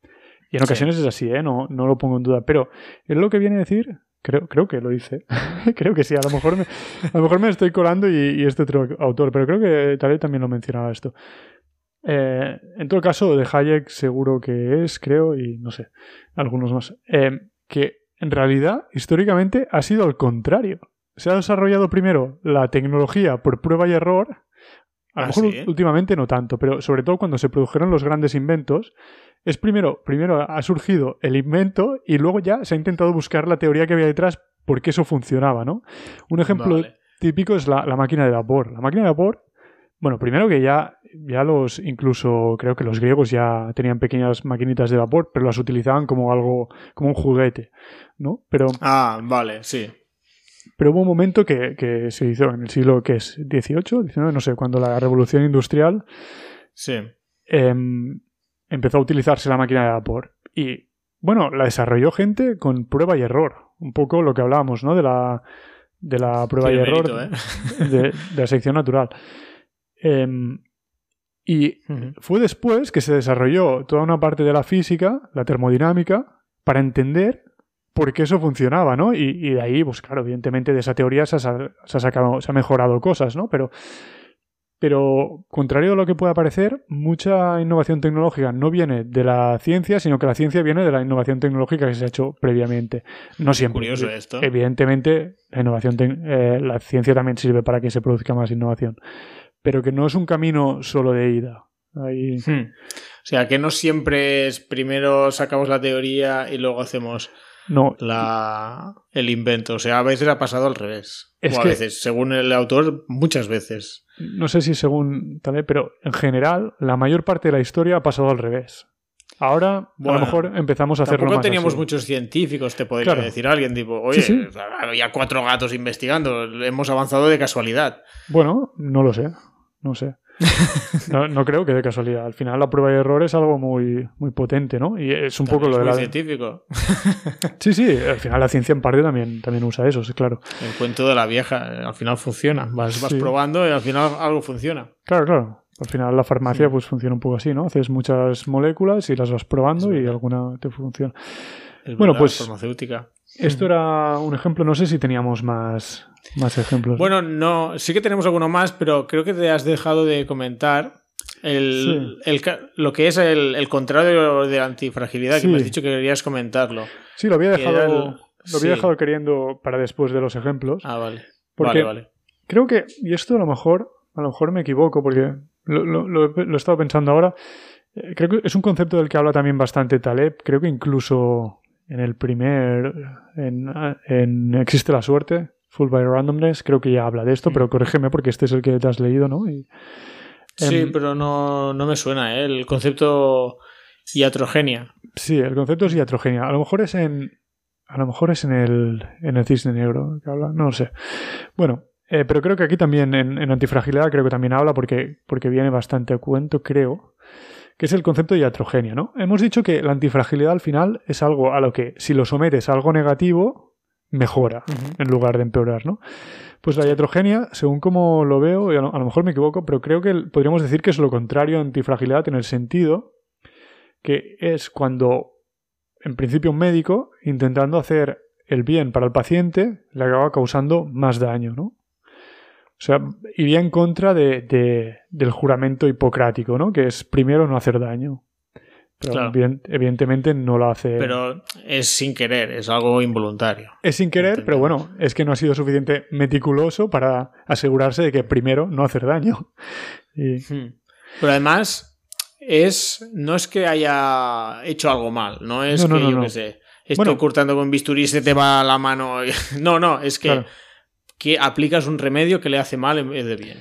Y en ocasiones es así, ¿eh? no, no lo pongo en duda. Pero es lo que viene a decir, creo, creo que lo dice. <laughs> creo que sí, a lo mejor me, a lo mejor me estoy colando y, este otro autor, pero creo que Taleb también lo mencionaba esto. Eh, en todo caso, de Hayek seguro que es, creo, y no sé, algunos más. Eh, que en realidad, históricamente, ha sido al contrario. Se ha desarrollado primero la tecnología por prueba y error a lo ah, mejor últimamente no tanto, pero sobre todo cuando se produjeron los grandes inventos, es primero, primero ha surgido el invento y luego ya se ha intentado buscar la teoría que había detrás por qué eso funcionaba, ¿no? Un ejemplo típico es la, máquina de vapor. La máquina de vapor, bueno, primero que ya, ya los, incluso creo que los griegos ya tenían pequeñas maquinitas de vapor, pero las utilizaban como algo, como un juguete, ¿no? Pero... Ah, vale, sí. Pero hubo un momento que, se hizo en el siglo que es 18, 19, no sé, cuando la revolución industrial sí. Em, empezó a utilizarse la máquina de vapor. Y bueno, la desarrolló gente con prueba y error. Un poco lo que hablábamos, ¿no? De la, de la prueba y error ¿eh? de, la sección natural. Em, y fue después que se desarrolló toda una parte de la física, la termodinámica, para entender porque eso funcionaba, ¿no? Y, de ahí, pues claro, evidentemente de esa teoría se ha, sacado, se ha mejorado cosas, ¿no? Pero, pero, contrario a lo que pueda parecer, mucha innovación tecnológica no viene de la ciencia, sino que la ciencia viene de la innovación tecnológica que se ha hecho previamente. No siempre. Curioso esto. Evidentemente, la innovación, eh, la ciencia también sirve para que se produzca más innovación, pero que no es un camino solo de ida. Ahí... Hmm. O sea, que no siempre es primero sacamos la teoría y luego hacemos no. La, el invento. O sea, a veces ha pasado al revés. Es o a veces, según el autor, muchas veces. No sé si según tal, pero en general, la mayor parte de la historia ha pasado al revés. Ahora, a lo mejor empezamos a hacerlo más. Tampoco teníamos muchos científicos, te podría decir alguien, tipo, oye, había cuatro gatos investigando, hemos avanzado de casualidad. Bueno, no lo sé, no sé. <laughs> No, creo que de casualidad. Al final la prueba de error es algo muy, muy potente, ¿no? Y es un poco lo de la... científico. <laughs> Sí, sí, al final la ciencia en parte también, también usa eso, sí, claro. El cuento de la vieja, al final funciona. Vas, vas probando y al final algo funciona. Claro, claro. Al final la farmacia pues funciona un poco así, ¿no? Haces muchas moléculas y las vas probando y alguna te funciona. bueno, pues... Farmacéutica. Esto era un ejemplo, no sé si teníamos más, más ejemplos. Bueno, no, sí que tenemos alguno más, pero creo que te has dejado de comentar el, lo que es el, contrario de la antifragilidad, que me has dicho que querías comentarlo. Sí, lo había dejado, lo había dejado queriendo para después de los ejemplos. Ah, vale. vale, vale. Creo que, y esto a lo mejor, a lo mejor me equivoco, porque lo, lo he estado pensando ahora. Eh, creo que es un concepto del que habla también bastante Taleb. Creo que incluso en el primer. En, en Existe la suerte, Full by Randomness, creo que ya habla de esto, mm. pero corrígeme porque este es el que te has leído, ¿no? sí, em, pero no, me suena, ¿eh? El concepto iatrogenia. Sí, el concepto es iatrogenia. A lo mejor es en. A lo mejor es en el, en el cisne negro que habla, no lo sé. Bueno, eh, pero creo que aquí también en, en, antifragilidad creo que también habla porque, porque viene bastante a cuento, creo, que es el concepto de iatrogenia, ¿no? Hemos dicho que la antifragilidad al final es algo a lo que si lo sometes a algo negativo, mejora en lugar de empeorar, ¿no? Pues la iatrogenia, según como lo veo, y a lo, mejor me equivoco, pero creo que podríamos decir que es lo contrario a antifragilidad en el sentido que es cuando, en principio, un médico, intentando hacer el bien para el paciente, le acaba causando más daño, ¿no? O sea, iría en contra de, del juramento hipocrático, ¿no? Que es primero no hacer daño. Pero evidentemente no lo hace. Pero es sin querer, es algo involuntario. Es sin querer, pero bueno, es que no ha sido suficiente meticuloso para asegurarse de que primero no hacer daño. <laughs> Hmm. Pero además, es. No es que haya hecho algo mal, no es que yo qué sé. Estoy cortando con bisturí y se te va la mano. <laughs> no, no, es que, que aplicas un remedio que le hace mal en vez de bien.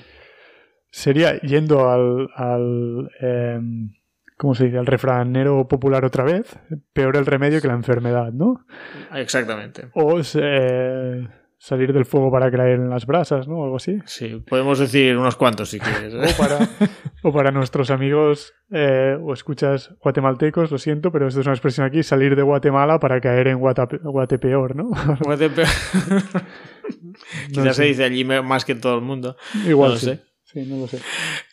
Sería yendo al. al em, ¿cómo se dice? El refranero popular otra vez, peor el remedio que la enfermedad, ¿no? Exactamente. O eh, salir del fuego para caer en las brasas, ¿no? Algo así. Sí, podemos decir unos cuantos si quieres. ¿eh? O, para, nuestros amigos eh, o escuchas guatemaltecos, lo siento, pero esto es una expresión aquí, salir de Guatemala para caer en Guatepeor, ¿no? Guatepeor. <laughs> Quizás se dice allí más que en todo el mundo. Igual no sé. Sí, no lo sé.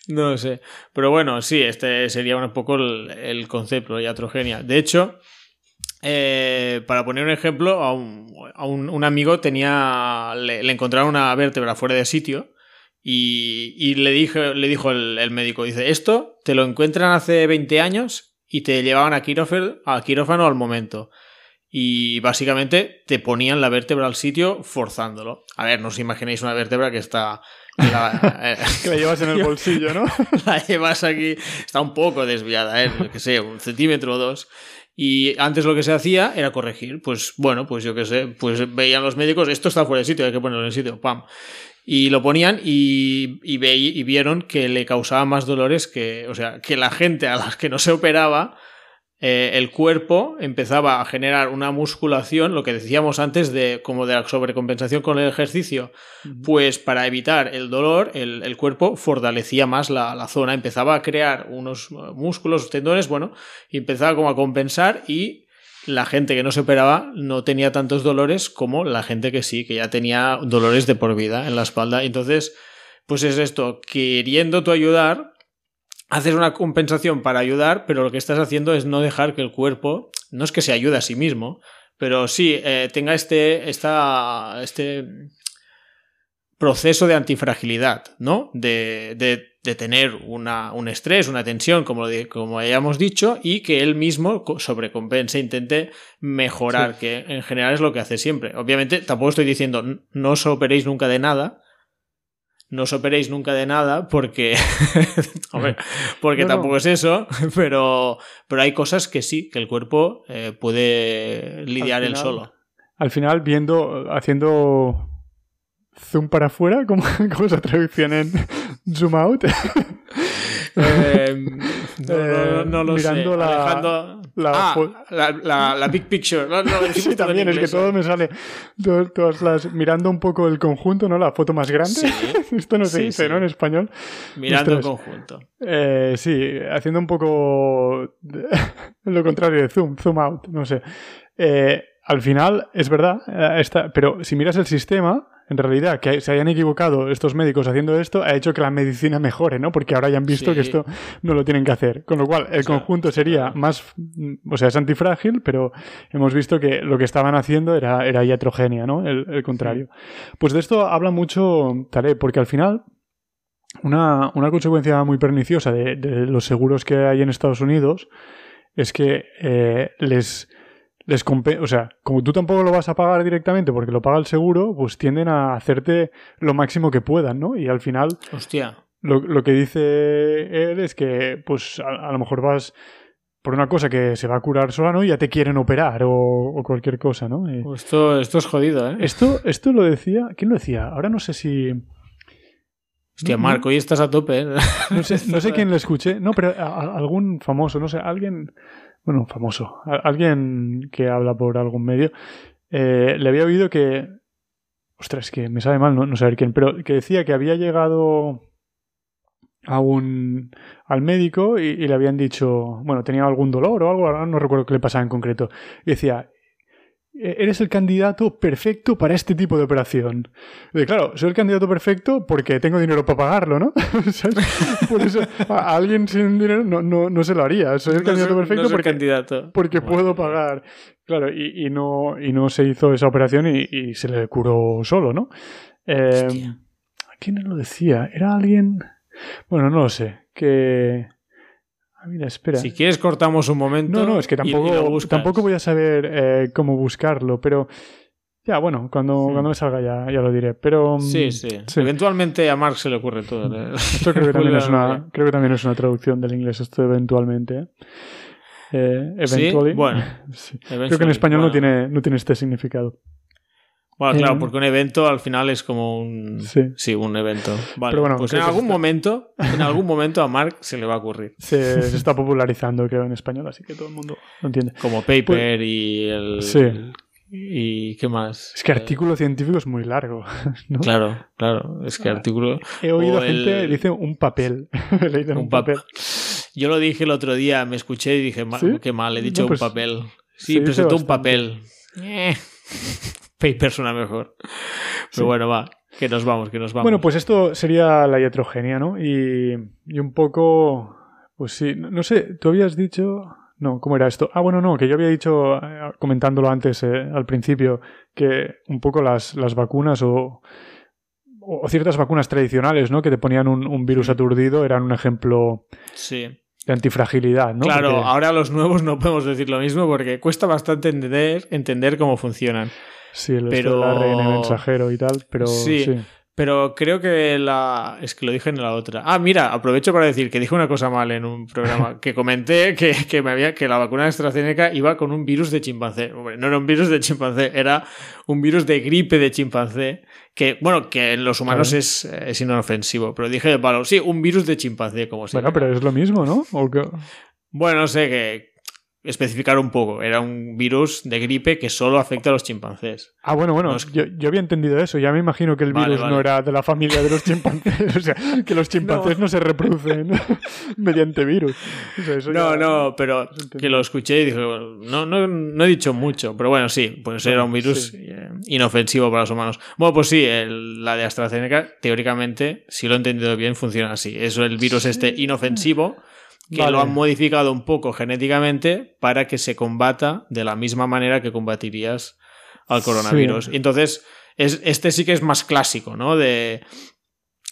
No lo sé. Pero bueno, sí, este sería un poco el, concepto de iatrogenia. De hecho, eh, para poner un ejemplo, a un, amigo tenía. Le, encontraron una vértebra fuera de sitio. Y, le, dije, le dijo el, médico: Dice, esto te lo encuentran hace 20 años y te llevaban a quirófano, a quirófano al momento. Y básicamente te ponían la vértebra al sitio forzándolo. A ver, no os imaginéis una vértebra que está eh, <laughs> que la llevas en el <laughs> bolsillo, ¿no? <laughs> la llevas aquí, está un poco desviada, ¿eh? que sé, un centímetro o dos. Y antes lo que se hacía era corregir. Pues bueno, pues yo qué sé, pues veían los médicos, esto está fuera de sitio, hay que ponerlo en el sitio, pam. Y lo ponían y, y, y vieron que le causaba más dolores que, o sea, que la gente a las que no se operaba eh, el cuerpo empezaba a generar una musculación, lo que decíamos antes de como de la sobrecompensación con el ejercicio, pues para evitar el dolor, el, cuerpo fortalecía más la, zona, empezaba a crear unos músculos, tendones, bueno, y empezaba como a compensar y la gente que no se operaba no tenía tantos dolores como la gente que sí, que ya tenía dolores de por vida en la espalda. Entonces, pues es esto, queriendo tú ayudar, haces una compensación para ayudar, pero lo que estás haciendo es no dejar que el cuerpo, no es que se ayude a sí mismo, pero sí eh, tenga este, esta, este proceso de antifragilidad, ¿no? De, de, tener una, un estrés, una tensión, como, como hayamos dicho, y que él mismo sobrecompense, intente mejorar, que en general es lo que hace siempre. Obviamente, tampoco estoy diciendo no os operéis nunca de nada, no os operéis nunca de nada porque, <laughs> porque tampoco es eso, <laughs> pero, pero hay cosas que sí, que el cuerpo eh, puede lidiar él solo. Al final, viendo, haciendo zoom para afuera, ¿cómo, <laughs> cómo es la traducción en zoom out? Eh, no, lo mirando sé. La, la, ah, la, la, big picture. <laughs> sí, también, es que todo me sale. Todas, las, mirando un poco el conjunto, ¿no? La foto más grande. <laughs> Esto no se dice, ¿no? En español. Mirando el conjunto. Eh, sí, haciendo un poco <laughs> lo contrario de zoom, zoom out, no sé. Eh, al final, es verdad, eh, pero si miras el sistema, en realidad, que se hayan equivocado estos médicos haciendo esto ha hecho que la medicina mejore, ¿no? Porque ahora ya han visto que esto no lo tienen que hacer. Con lo cual, el conjunto sería más, mm, o sea, es antifrágil, pero hemos visto que lo que estaban haciendo era, era iatrogenia, ¿no? El, contrario. Pues de esto habla mucho Taleb, porque al final, una, consecuencia muy perniciosa de, los seguros que hay en Estados Unidos es que eh, les les o sea, como tú tampoco lo vas a pagar directamente porque lo paga el seguro, pues tienden a hacerte lo máximo que puedan, ¿no? Y al final, hostia. Lo, que dice él es que, pues, a, lo mejor vas por una cosa que se va a curar sola, ¿no? Y ya te quieren operar o, cualquier cosa, ¿no? Pues esto, esto es jodido, ¿eh? Esto, esto lo decía, ¿quién lo decía? Ahora no sé si... Hostia, Marco, hoy estás a tope, ¿eh? No sé, no sé <laughs> quién le escuché, no, pero algún famoso, no sé, alguien bueno, famoso, alguien que habla por algún medio, eh, le había oído que, ostras, que me sabe mal no, saber quién, pero que decía que había llegado a un, al médico y, y, le habían dicho, bueno, tenía algún dolor o algo, no recuerdo qué le pasaba en concreto. Y decía, eres el candidato perfecto para este tipo de operación. Claro, soy el candidato perfecto porque tengo dinero para pagarlo, ¿no? <laughs> Por eso a alguien sin dinero no, no, no se lo haría. Soy el candidato perfecto porque, candidato. porque puedo pagar. Claro, y, y, no, y no se hizo esa operación y, y se le curó solo, ¿no? Eh, ¿Quién lo decía? ¿Era alguien...? Bueno, no lo sé. Que... Ah, mira, espera. Si quieres cortamos un momento. No, no, es que tampoco, tampoco voy a saber eh, cómo buscarlo, pero... Ya, bueno, cuando, cuando me salga ya, ya lo diré. Pero. Sí, sí, Eventualmente a Mark se le ocurre todo. ¿eh? Esto creo que, <laughs> también es una, creo que también es una traducción del inglés, esto eventualmente. ¿eh? Eh, eventually. Bueno, <laughs> creo que en español no, tiene, no tiene este significado. Bueno, claro, porque un evento al final es como un. Sí, un evento. Vale, Pero bueno, pues en algún momento, <laughs> en algún momento a Mark se le va a ocurrir. Se, se, está popularizando, creo, en español, así que todo el mundo lo entiende. Como Paper pues y el. Sí. ¿Y qué más? Es que artículo científico es muy largo. <laughs> ¿no? Claro, claro. Es que artículo. He oído gente que dice un papel. <laughs> un, papel. Yo lo dije el otro día, me escuché y dije, qué mal, he dicho un pues, papel. Sí, presentó un papel. Paper suena mejor. Pero bueno, va, que nos vamos, que nos vamos. Bueno, pues esto sería la iatrogenia, ¿no? Y, y un poco. Pues sí, no sé, tú habías dicho. No, ¿cómo era esto? Ah, bueno, no, que yo había dicho, eh, comentándolo antes eh, al principio, que un poco las, las vacunas o, o, ciertas vacunas tradicionales, ¿no? Que te ponían un, virus aturdido, eran un ejemplo sí. de antifragilidad, ¿no? Claro, ahora los nuevos no podemos decir lo mismo porque cuesta bastante entender, entender cómo funcionan. Sí, el pero... ARN mensajero y tal, pero sí. Pero creo que la. Es que lo dije en la otra. Ah, mira, aprovecho para decir que dije una cosa mal en un programa. que comenté que, que, me había, que la vacuna de AstraZeneca iba con un virus de chimpancé. no era un virus de chimpancé, era un virus de gripe de chimpancé. Que, bueno, que en los humanos es, es, inofensivo. Pero dije, bueno, sí, un virus de chimpancé, como Bueno, pero es lo mismo, ¿no? Bueno, no sé, que, especificar un poco. Era un virus de gripe que solo afecta a los chimpancés. Ah, bueno, bueno, yo, había entendido eso. Ya me imagino que el virus no era de la familia de los chimpancés. <laughs> o sea, que los chimpancés no, se reproducen <laughs> mediante virus. no, no, pero que lo escuché y dije, no, no, no he dicho mucho, pero bueno, sí, pues era un virus eh, inofensivo para los humanos. Bueno, pues sí, la de AstraZeneca, teóricamente, si lo he entendido bien, funciona así. Es el virus este inofensivo que lo han modificado un poco genéticamente para que se combata de la misma manera que combatirías al coronavirus. Entonces, es, este sí que es más clásico, ¿no? De,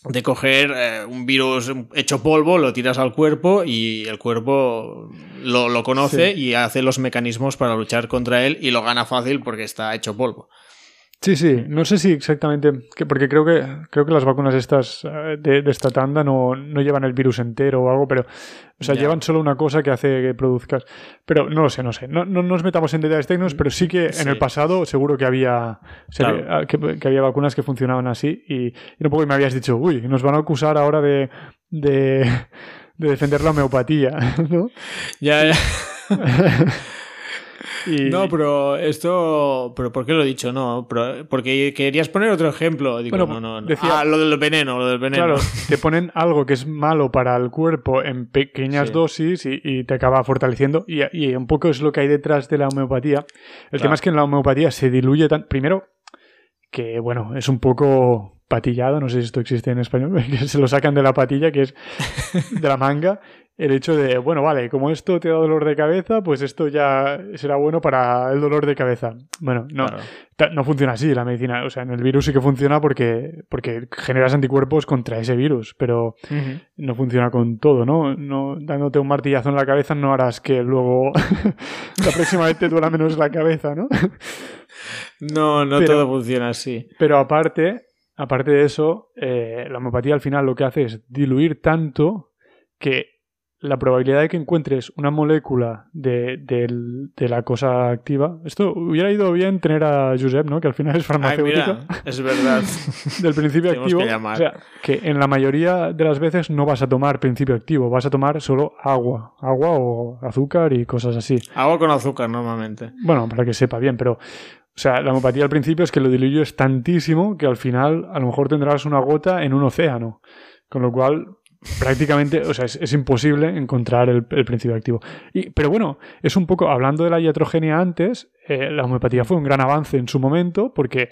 de coger eh, un virus hecho polvo, lo tiras al cuerpo y el cuerpo lo, lo conoce y hace los mecanismos para luchar contra él y lo gana fácil porque está hecho polvo. Sí, sí, no sé si exactamente, porque creo que creo que las vacunas estas eh, de, esta tanda no, no, llevan el virus entero o algo, pero o sea, llevan solo una cosa que hace que produzcas. Pero no lo sé, no sé. No, no nos metamos en detalles técnicos, pero sí que en el pasado seguro que había que, había vacunas que funcionaban así y, y un poco me habías dicho, uy, nos van a acusar ahora de, de, <laughs> de defender la homeopatía, <laughs> ¿no? Ya, ya. <laughs> <laughs> No, pero esto. ¿Pero por qué lo he dicho? No, porque querías poner otro ejemplo. Digo, no, no, no. ah, lo del veneno, lo del veneno. Claro, te <laughs> ponen algo que es malo para el cuerpo en pequeñas dosis y, te acaba fortaleciendo. Y, un poco es lo que hay detrás de la homeopatía. El tema es que en la homeopatía se diluye tan. Primero, que bueno, es un poco patillado, no sé si esto existe en español, <laughs> que se lo sacan de la patilla, que es de la manga, el hecho de, bueno, vale, como esto te da dolor de cabeza, pues esto ya será bueno para el dolor de cabeza. Bueno, no, no funciona así la medicina. O sea, en el virus sí que funciona porque, porque generas anticuerpos contra ese virus, pero no funciona con todo, ¿no? no Dándote un martillazo en la cabeza no harás que luego <laughs> la próxima vez te duela menos la cabeza, ¿no? no, no todo funciona así. Pero aparte, aparte de eso, eh, la homeopatía al final lo que hace es diluir tanto que la probabilidad de que encuentres una molécula de, la cosa activa. Esto hubiera ido bien tener a Josep, ¿no? Que al final es farmacéutico. es verdad. <laughs> del principio activo. o sea, que en la mayoría de las veces no vas a tomar principio activo, vas a tomar solo agua. Agua o azúcar y cosas así. Agua con azúcar normalmente. Bueno, para que sepa bien, pero. O sea, la homopatía al principio es que lo diluyes tantísimo que al final a lo mejor tendrás una gota en un océano. Con lo cual, prácticamente, o sea, es, imposible encontrar el, principio activo. Y, pero bueno, es un poco, hablando de la iatrogenia antes, eh, la homeopatía fue un gran avance en su momento porque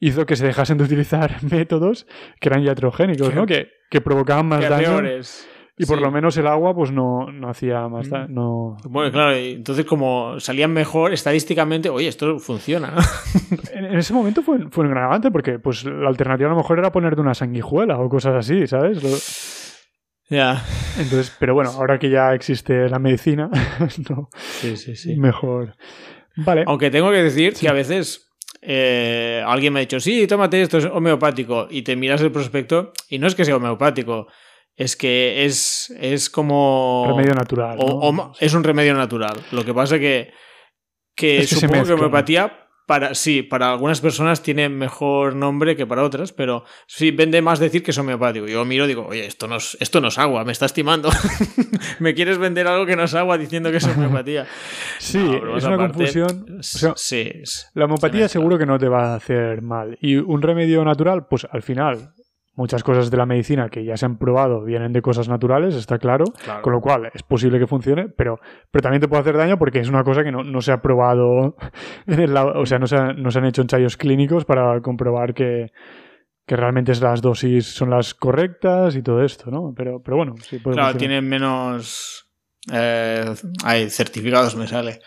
hizo que se dejasen de utilizar <laughs> métodos que eran iatrogénicos, ¿no? Que, que provocaban más daño. Y por Sí. lo menos el agua, pues no, no hacía más. da- No... Bueno, claro, entonces como salían mejor estadísticamente, oye, esto funciona, <laughs> en ese momento fue, fue un gran avance porque pues, la alternativa a lo mejor era ponerte una sanguijuela o cosas así, ¿sabes? Lo- ya. Entonces, pero bueno, ahora que ya existe la medicina, <laughs> no, Sí, sí, sí. mejor. Vale. Aunque tengo que decir que a veces eh, alguien me ha dicho, sí, tómate esto, es homeopático, y te miras el prospecto, y no es que sea homeopático, es que es, es como... Remedio natural. o- ¿no? o ma- es un remedio natural. Lo que pasa que, que Es que supongo que homeopatía, para, sí, para algunas personas tiene mejor nombre que para otras, pero sí vende más decir que es homeopático. Yo miro y digo, oye, esto no es, esto no es agua, me estás timando. <laughs> me quieres vender algo que no es agua diciendo que es homeopatía. <laughs> Sí, No, es una aparte, confusión. O sea, sí, es- la homeopatía seguro que no te va a hacer mal. Y un remedio natural, pues al final, muchas cosas de la medicina que ya se han probado vienen de cosas naturales, está claro. claro. Con lo cual es posible que funcione, pero, pero también te puede hacer daño porque es una cosa que no, no se ha probado <laughs> en el lab- o sea, no se, ha- no se han hecho ensayos clínicos para comprobar que, que realmente es- las dosis son las correctas y todo esto, ¿no? Pero, pero bueno, sí puede Claro, funcionar. tienen menos. Eh, hay certificados, me sale.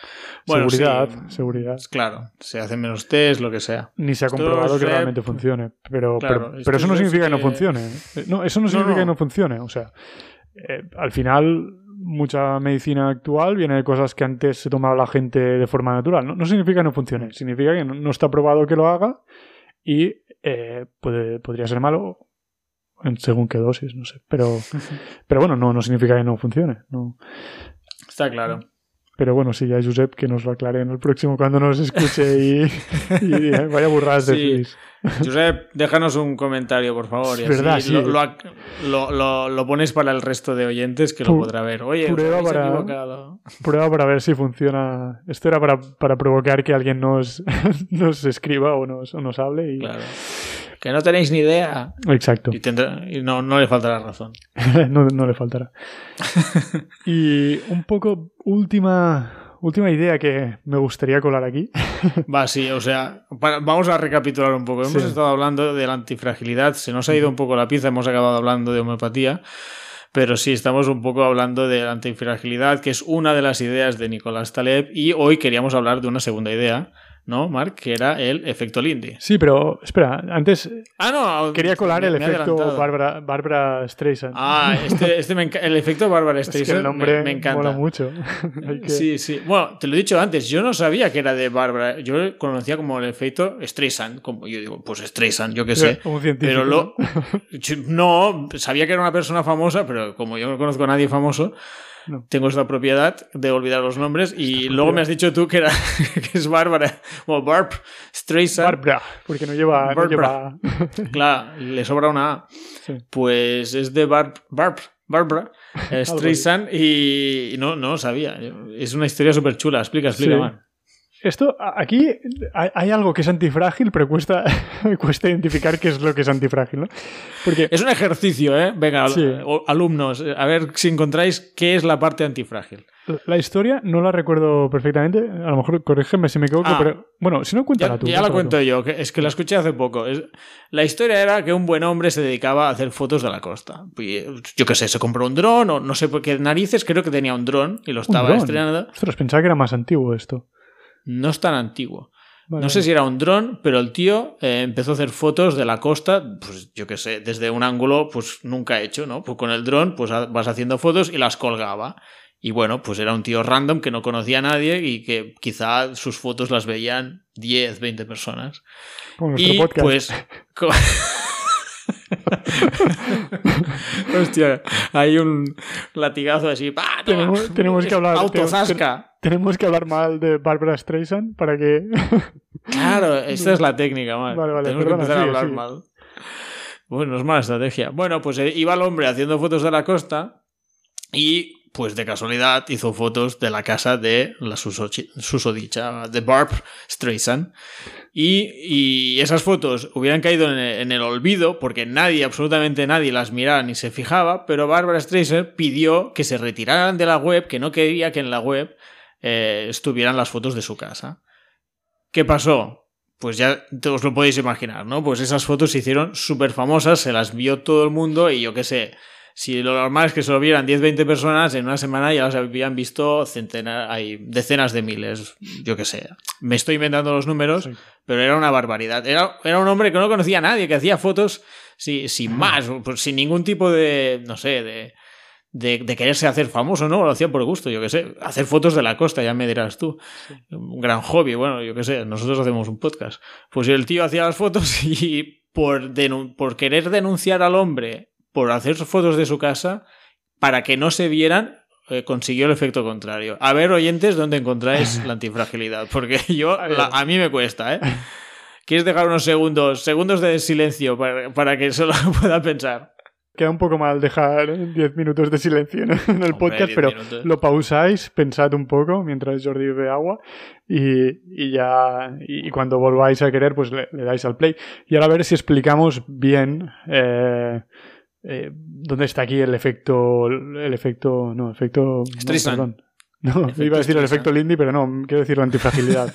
Bueno, seguridad, sí, seguridad. claro, se hacen menos test, lo que sea. Ni se ha comprobado que realmente funcione. Pero, Claro, pero, eso es no significa que no funcione. No, eso no significa no. que no funcione. O sea, eh, al final, mucha medicina actual viene de cosas que antes se tomaba la gente de forma natural. No, no significa que no funcione. Significa que no, no está probado que lo haga y eh, puede, podría ser malo en según qué dosis, no sé. Pero, pero bueno, no, no significa que no funcione. No. Está claro. Pero bueno, sí, ya Josep que nos lo aclare en el próximo cuando nos escuche y, <laughs> y vaya burradas de Sí. Josep, déjanos un comentario, por favor. Y Es así verdad, sí. lo, lo lo- pones para el resto de oyentes que lo podrá ver. Oye, prueba para- equivocado. Prueba para ver si funciona. Esto era para, para provocar que alguien nos, <laughs> nos escriba o nos, o nos hable. Y... Claro. Que no tenéis ni idea. Exacto. Y, tendrá- y no, no le faltará razón. <laughs> no, no le faltará. <laughs> y un poco última, última idea que me gustaría colar aquí. Va, sí, o sea, para- vamos a recapitular un poco. Hemos estado hablando de la antifragilidad, se nos ha ido un poco la pieza, hemos acabado hablando de homeopatía, pero sí, estamos un poco hablando de la antifragilidad, que es una de las ideas de Nicolás Taleb, y hoy queríamos hablar de una segunda idea, ¿no, Mark? Que era el efecto Lindy. Sí, pero espera, antes Ah, no, quería colar el efecto adelantado. Bárbara, Bárbara Streisand. Ah, este, este me el efecto Bárbara <laughs> es que Streisand el nombre me, me encanta. mola mucho. <laughs> Que- Sí, sí. Bueno, te lo he dicho antes, yo no sabía que era de Bárbara. Yo lo conocía como el efecto Streisand. Como yo digo, pues Streisand, yo qué sé. Un científico. Pero lo. <laughs> No, sabía que era una persona famosa, pero como yo no conozco a nadie famoso, No. tengo esta propiedad de olvidar los nombres. Y luego me has dicho tú que, era, <laughs> que es Bárbara. O Barb Streisand. Bárbara, porque no lleva. no Bárbara. lleva- <laughs> Claro, le sobra una A. Sí. Pues es de Barb, Barb, Barbara <laughs> eh, Streisand y, y no, no lo sabía. Es una historia súper chula. Explica, explica, Sí. man. Esto, aquí hay, algo que es antifrágil, pero cuesta, <laughs> cuesta identificar qué es lo que es antifrágil, ¿no? Porque Es un ejercicio, ¿eh? Venga, Sí. alumnos, a ver si encontráis qué es la parte antifrágil. la historia no la recuerdo perfectamente, a lo mejor corrígeme si me equivoco, Ah. pero bueno, si no, cuéntala Ya, tú. ya la cuento tú. yo, que es que la escuché hace poco. Es- la historia era que un buen hombre se dedicaba a hacer fotos de la costa. Y, yo qué sé, se compró un dron o no sé por qué narices, creo que tenía un dron y lo estaba estrenando. Ostras, pensaba que era más antiguo esto. No es tan antiguo. Vale, No sé si era un dron, pero el tío eh, empezó a hacer fotos de la costa, pues yo qué sé, desde un ángulo pues nunca hecho, ¿no? Pues con el dron pues vas haciendo fotos y las colgaba. Y bueno, pues era un tío random que no conocía a nadie y que quizá sus fotos las veían 10, 20 personas. como Y podcast. pues... <laughs> <laughs> Hostia, hay un latigazo así. ¡pah! toma! Tenemos- tenemos que hablar- Autozasca. Tenemos que hablar mal de Barbara Streisand para que. <laughs> Claro, esta es la técnica, man. Vale, vale, Tenemos perdona, que empezar a hablar sigue. mal. Bueno, es mala estrategia. Bueno, pues eh, iba el hombre haciendo fotos de la costa y, pues de casualidad, hizo fotos de la casa de la susodicha, de Barb Streisand. Y, y esas fotos hubieran caído en el, en el olvido porque nadie, absolutamente nadie las miraba ni se fijaba, pero Barbara Streisand pidió que se retiraran de la web, que no quería que en la web eh, estuvieran las fotos de su casa. ¿Qué pasó? Pues ya te- os lo podéis imaginar, ¿no? Pues esas fotos se hicieron súper famosas, se las vio todo el mundo y yo qué sé, si lo normal es que solo vieran 10-20 personas, en una semana ya las habían visto centenas, hay decenas de miles, yo qué sé. Me estoy inventando los números, pero era una barbaridad. Era, era un hombre que no conocía a nadie, que hacía fotos sin más, pues sin ningún tipo de, no sé, de, de, quererse hacer famoso, ¿no? Lo hacía por gusto, yo qué sé. Hacer fotos de la costa, ya me dirás tú. Un gran hobby, bueno, yo qué sé, nosotros hacemos un podcast. Pues el tío hacía las fotos <laughs> y por, por querer denunciar al hombre por hacer fotos de su casa, para que no se vieran, eh, consiguió el efecto contrario. A ver, oyentes, ¿dónde encontráis <laughs> la antifragilidad? Porque <laughs> yo, a, mí me cuesta, ¿eh? ¿Quieres dejar unos segundos, segundos de silencio para, para que solo pueda pensar? Queda un poco mal dejar 10 minutos de silencio en el podcast, pero lo pausáis, pensad un poco mientras Jordi bebe agua y, ya y, cuando volváis a querer, pues le, dais al play. Y ahora a ver si explicamos bien eh, eh, ¿Dónde está aquí el efecto. El efecto. No, efecto. No, No, iba a decir el efecto Lindy, pero no, quiero decir la antifragilidad.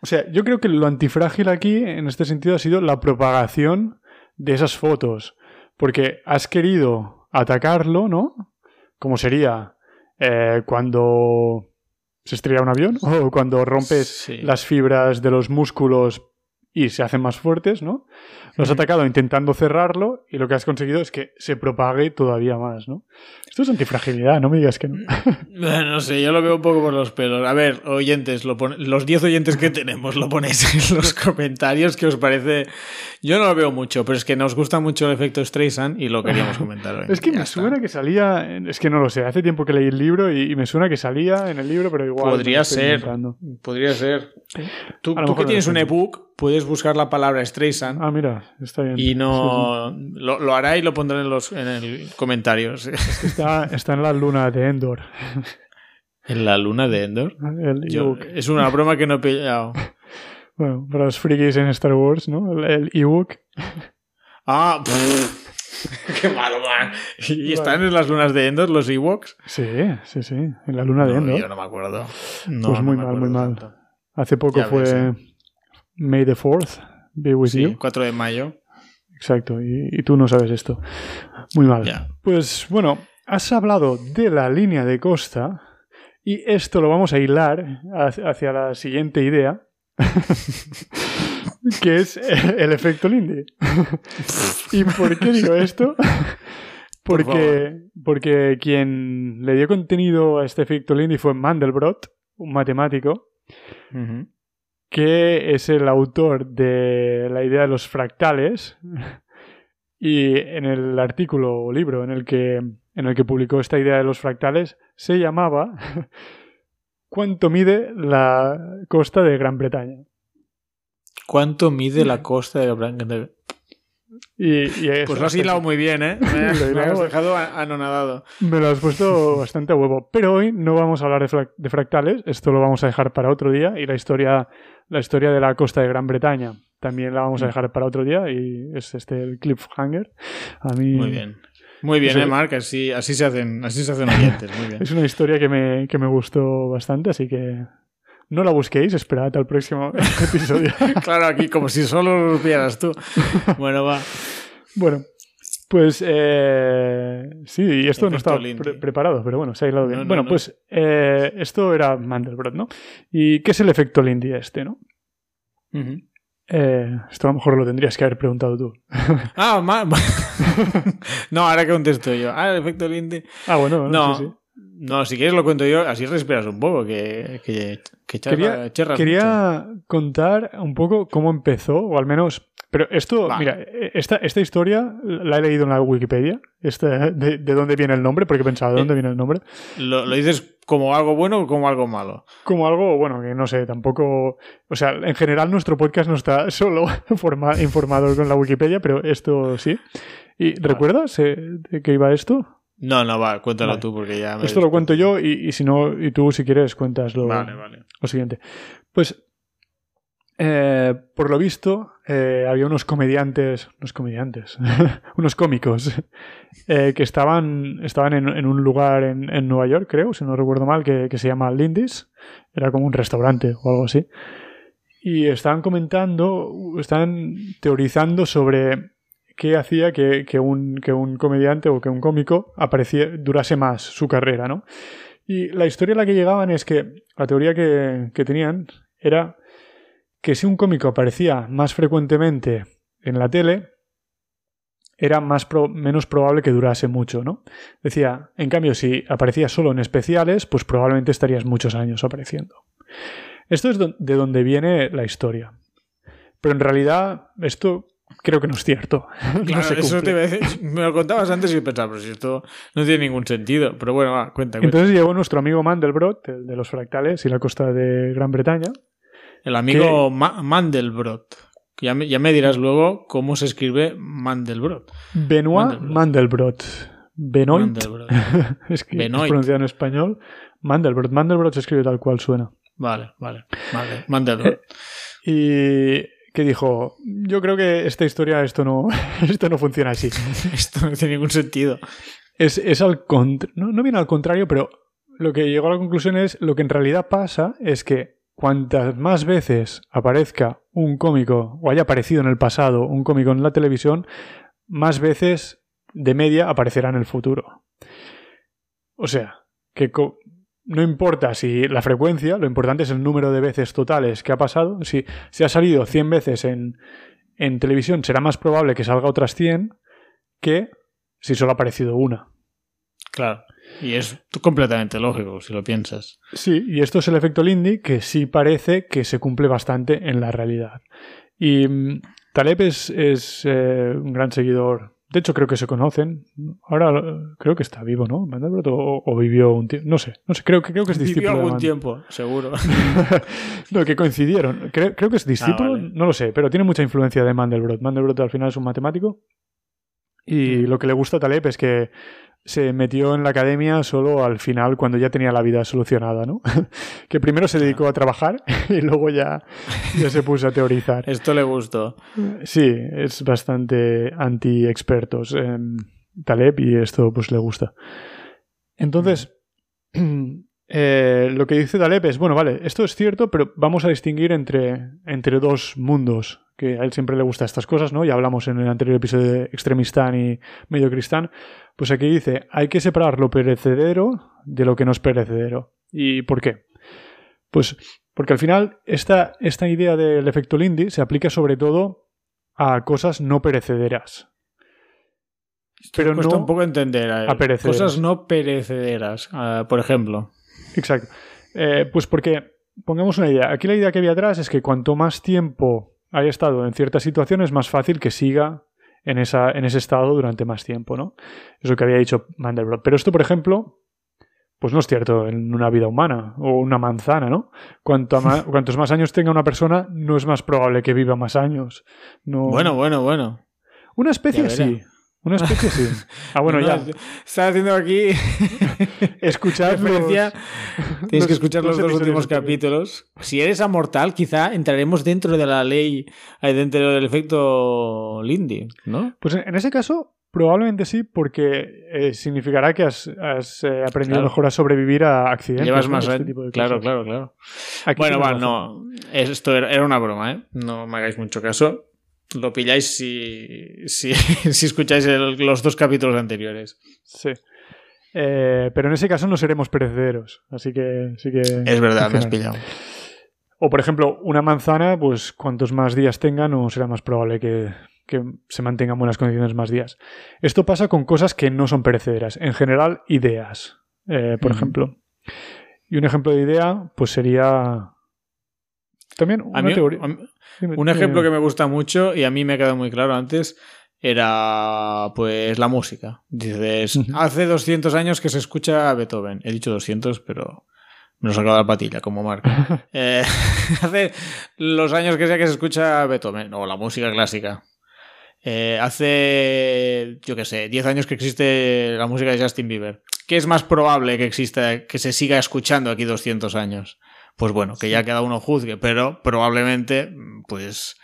o sea, yo creo que lo antifrágil aquí, en este sentido, ha sido la propagación de esas fotos. Porque has querido atacarlo, ¿no? Como sería eh, cuando se estrella un avión <laughs> o cuando rompes las fibras de los músculos y se hacen más fuertes, ¿no? Lo has atacado intentando cerrarlo y lo que has conseguido es que se propague todavía más, ¿no? Esto es antifragilidad, no me digas que no. Bueno, no sé, yo lo veo un poco por los pelos. A ver, oyentes, lo los 10 oyentes que tenemos, lo ponéis en los <laughs> comentarios, ¿qué os parece? Yo no lo veo mucho, pero es que nos gusta mucho el efecto Streisand y lo queríamos comentar hoy. <laughs> es que me suena que salía, es que no lo sé, hace tiempo que leí el libro y, me suena que salía en el libro, pero igual. Podría ser, podría ser. Tú, tú que tienes un ebook, puedes buscar la palabra Streisand. Ah, mira, está bien. Y no. Lo, hará y lo pondré en los en el comentarios. está, está en la luna de Endor. ¿En la luna de Endor? es una broma que no he pillado. <laughs> Bueno, para los frikis en Star Wars, ¿no? El, ebook. Ah, <laughs> qué malo, man. ¿Y están en las lunas de Endor los Ewoks? Sí, sí, sí. En la luna de Endor. Yo no me acuerdo. pues muy mal, muy mal. Hace poco fue May the 4th be with you. 4 de mayo. Exacto, y, tú no sabes esto. Muy mal. Pues bueno, has hablado de la línea de costa y esto lo vamos a hilar hacia la siguiente idea, <laughs> que es <laughs> el efecto Lindy. <laughs> ¿Y por qué digo esto? Porque, porque quien le dio contenido a este efecto Lindy fue Mandelbrot, un matemático, que es el autor de la idea de los fractales. <laughs> Y en el artículo o libro en el que, en el que publicó esta idea de los fractales se llamaba <laughs> ¿Cuánto mide la costa de Gran Bretaña? ¿Cuánto mide la <laughs> costa de Gran Bretaña? Y, pues lo has hilado muy bien, ¿eh? <laughs> Me, has dejado anonadado. Me lo has puesto bastante a huevo. Pero hoy no vamos a hablar de, fractales, esto lo vamos a dejar para otro día. Y la historia, la historia de la costa de Gran Bretaña también la vamos a mm. dejar para otro día. Y es este el cliffhanger. A mí. Muy bien. Muy bien, ¿eh, Mark? Así, así, se hacen, así se hacen oyentes. Muy bien. <laughs> es una historia que me, que me gustó bastante, así que no la busquéis, esperad al próximo <laughs> episodio. <laughs> claro, aquí como si solo lo vieras tú. Bueno, va. Bueno, pues eh, sí, y esto no estaba preparado, pero bueno, se ha hilado bien. bueno, pues eh, esto era Mandelbrot, ¿no? ¿Y qué es el efecto Lindy este, no? Eh, esto a lo mejor lo tendrías que haber preguntado tú. ah, <laughs> no, ahora que contesto yo. Ah, el efecto Lindy. Ah, bueno, no, sí, sí. No, si quieres lo cuento yo, así respiras un poco, que, que, quería, quería contar un poco cómo empezó, o al menos... Pero esto, mira, esta, esta historia la he leído en la Wikipedia, este, de, dónde viene el nombre, porque pensaba, ¿de dónde eh, viene el nombre? ¿Lo, dices como algo bueno o como algo malo? Como algo, bueno, que no sé, tampoco... O sea, en general nuestro podcast no está <laughs> solo informado con la Wikipedia, pero esto sí. ¿Y recuerdas eh, de qué iba esto? No, no, va, cuéntalo tú porque ya me Esto lo cuento yo y, si no, y tú si quieres cuentas lo, lo siguiente. Pues, eh, por lo visto, eh, había unos comediantes, unos comediantes, <laughs> unos cómicos, eh, que estaban, estaban en, un lugar en, en, Nueva York, creo, si no recuerdo mal, que, que se llama Lindy's. Era como un restaurante o algo así. Y estaban comentando, estaban teorizando sobre qué hacía que, un, que un comediante o que un cómico apareciera, durase más su carrera, ¿no? Y la historia a la que llegaban es que la teoría que, tenían era que si un cómico aparecía más frecuentemente en la tele, era más menos probable que durase mucho, ¿no? Decía, en cambio, si aparecías solo en especiales, pues probablemente estarías muchos años apareciendo. Esto es de donde viene la historia. Pero en realidad, esto creo que no es cierto. <laughs> Claro, eso te me lo contabas antes y pensaba, pero si esto no tiene ningún sentido. Pero bueno, va, cuenta, Entonces llegó nuestro amigo Mandelbrot, el de los fractales y la costa de Gran Bretaña. El amigo Mandelbrot. Ya me, ya me, dirás luego cómo se escribe Mandelbrot. Benoit Mandelbrot. Benoit. Mandelbrot. <laughs> es que es pronunciado en español. Mandelbrot. Mandelbrot se escribe tal cual suena. Vale, vale. Mandelbrot. y que dijo, yo creo que esta historia, esto no, <laughs> esto no funciona así. <laughs> esto no tiene ningún sentido. Es, es al contrario, no, no viene al contrario, pero lo que llegó a la conclusión es, lo que en realidad pasa es que cuantas más veces aparezca un cómico, o haya aparecido en el pasado un cómico en la televisión, más veces de media aparecerá en el futuro. O sea, que no importa si la frecuencia, lo importante es el número de veces totales que ha pasado. Si, si ha salido 100 veces en, en televisión, será más probable que salga otras 100 que si solo ha aparecido una. Claro. Y es completamente lógico si lo piensas. Sí, y esto es el efecto Lindy que sí parece que se cumple bastante en la realidad. Y mm, Taleb es, es eh, un gran seguidor de hecho, creo que se conocen. Ahora creo que está vivo, ¿no? O, o vivió un tiempo. No sé, no sé, creo, creo que es discípulo. Vivió algún tiempo, seguro. <laughs> no, que coincidieron. Creo, que es discípulo, ah, no lo sé, pero tiene mucha influencia de Mandelbrot. Mandelbrot al final es un matemático. Y mm. lo que le gusta a Taleb es que se metió en la academia solo al final, cuando ya tenía la vida solucionada, ¿no? <laughs> que primero se dedicó a trabajar <laughs> y luego ya, ya se puso a teorizar. <laughs> Esto le gustó. Sí, es bastante anti-expertos en Taleb y esto pues le gusta. Entonces, <clears throat> eh, lo que dice Taleb es, bueno, vale, esto es cierto, pero vamos a distinguir entre, entre dos mundos que a él siempre le gusta estas cosas, ¿no? Ya hablamos en el anterior episodio de Extremistán y Mediocristán. Pues aquí dice, hay que separar lo perecedero de lo que no es perecedero. ¿Y por qué? Pues porque al final esta, esta idea del efecto Lindy se aplica sobre todo a cosas no perecederas. Pero no un poco entender a, cosas no perecederas, ah, por ejemplo. Exacto. Eh, pues porque, pongamos una idea, aquí la idea que había atrás es que cuanto más tiempo haya estado en ciertas situaciones, es más fácil que siga en, esa, en ese estado durante más tiempo, ¿no? Es lo que había dicho Mandelbrot. Pero esto, por ejemplo, pues no es cierto en una vida humana o una manzana, ¿no? Cuanto <laughs> cuantos más años tenga una persona, no es más probable que viva más años. No... Bueno, bueno, bueno. Una especie sí. Una especie sí. <laughs> Ah, bueno, ya. Estaba haciendo aquí. <laughs> escuchar. Tienes que escuchar los, dos últimos capítulos. Si eres amortal, quizá entraremos dentro de la ley, dentro del efecto Lindy, ¿no? Pues en ese caso, probablemente sí, porque eh, significará que has, eh, aprendido mejor a sobrevivir a accidentes. Llevas más este Claro, claro, claro. bueno, bueno, no. Esto era una broma, ¿eh? No me hagáis mucho caso lo pilláis si, si, <laughs> escucháis los dos capítulos anteriores. Sí. Eh, pero en ese caso no seremos perecederos. Así que sí que. Es verdad, me has pillado. O por ejemplo, una manzana, pues cuantos más días tenga, no será más probable que, se mantengan buenas condiciones más días. Esto pasa con cosas que no son perecederas. En general, ideas, eh, por ejemplo. Y un ejemplo de idea, pues sería también una teoría. Un ejemplo que me gusta mucho y a mí me ha quedado muy claro antes era pues la música. Dices, hace 200 años que se escucha Beethoven. He dicho 200, pero me lo sacado la patilla como marca. <laughs> Eh, <laughs> hace los años que sea que se escucha Beethoven o la música clásica. Eh, hace, yo qué sé, 10 años que existe la música de Justin Bieber. ¿Qué es más probable que exista, que se siga escuchando aquí 200 años? Pues bueno, que ya cada uno juzgue, pero probablemente, pues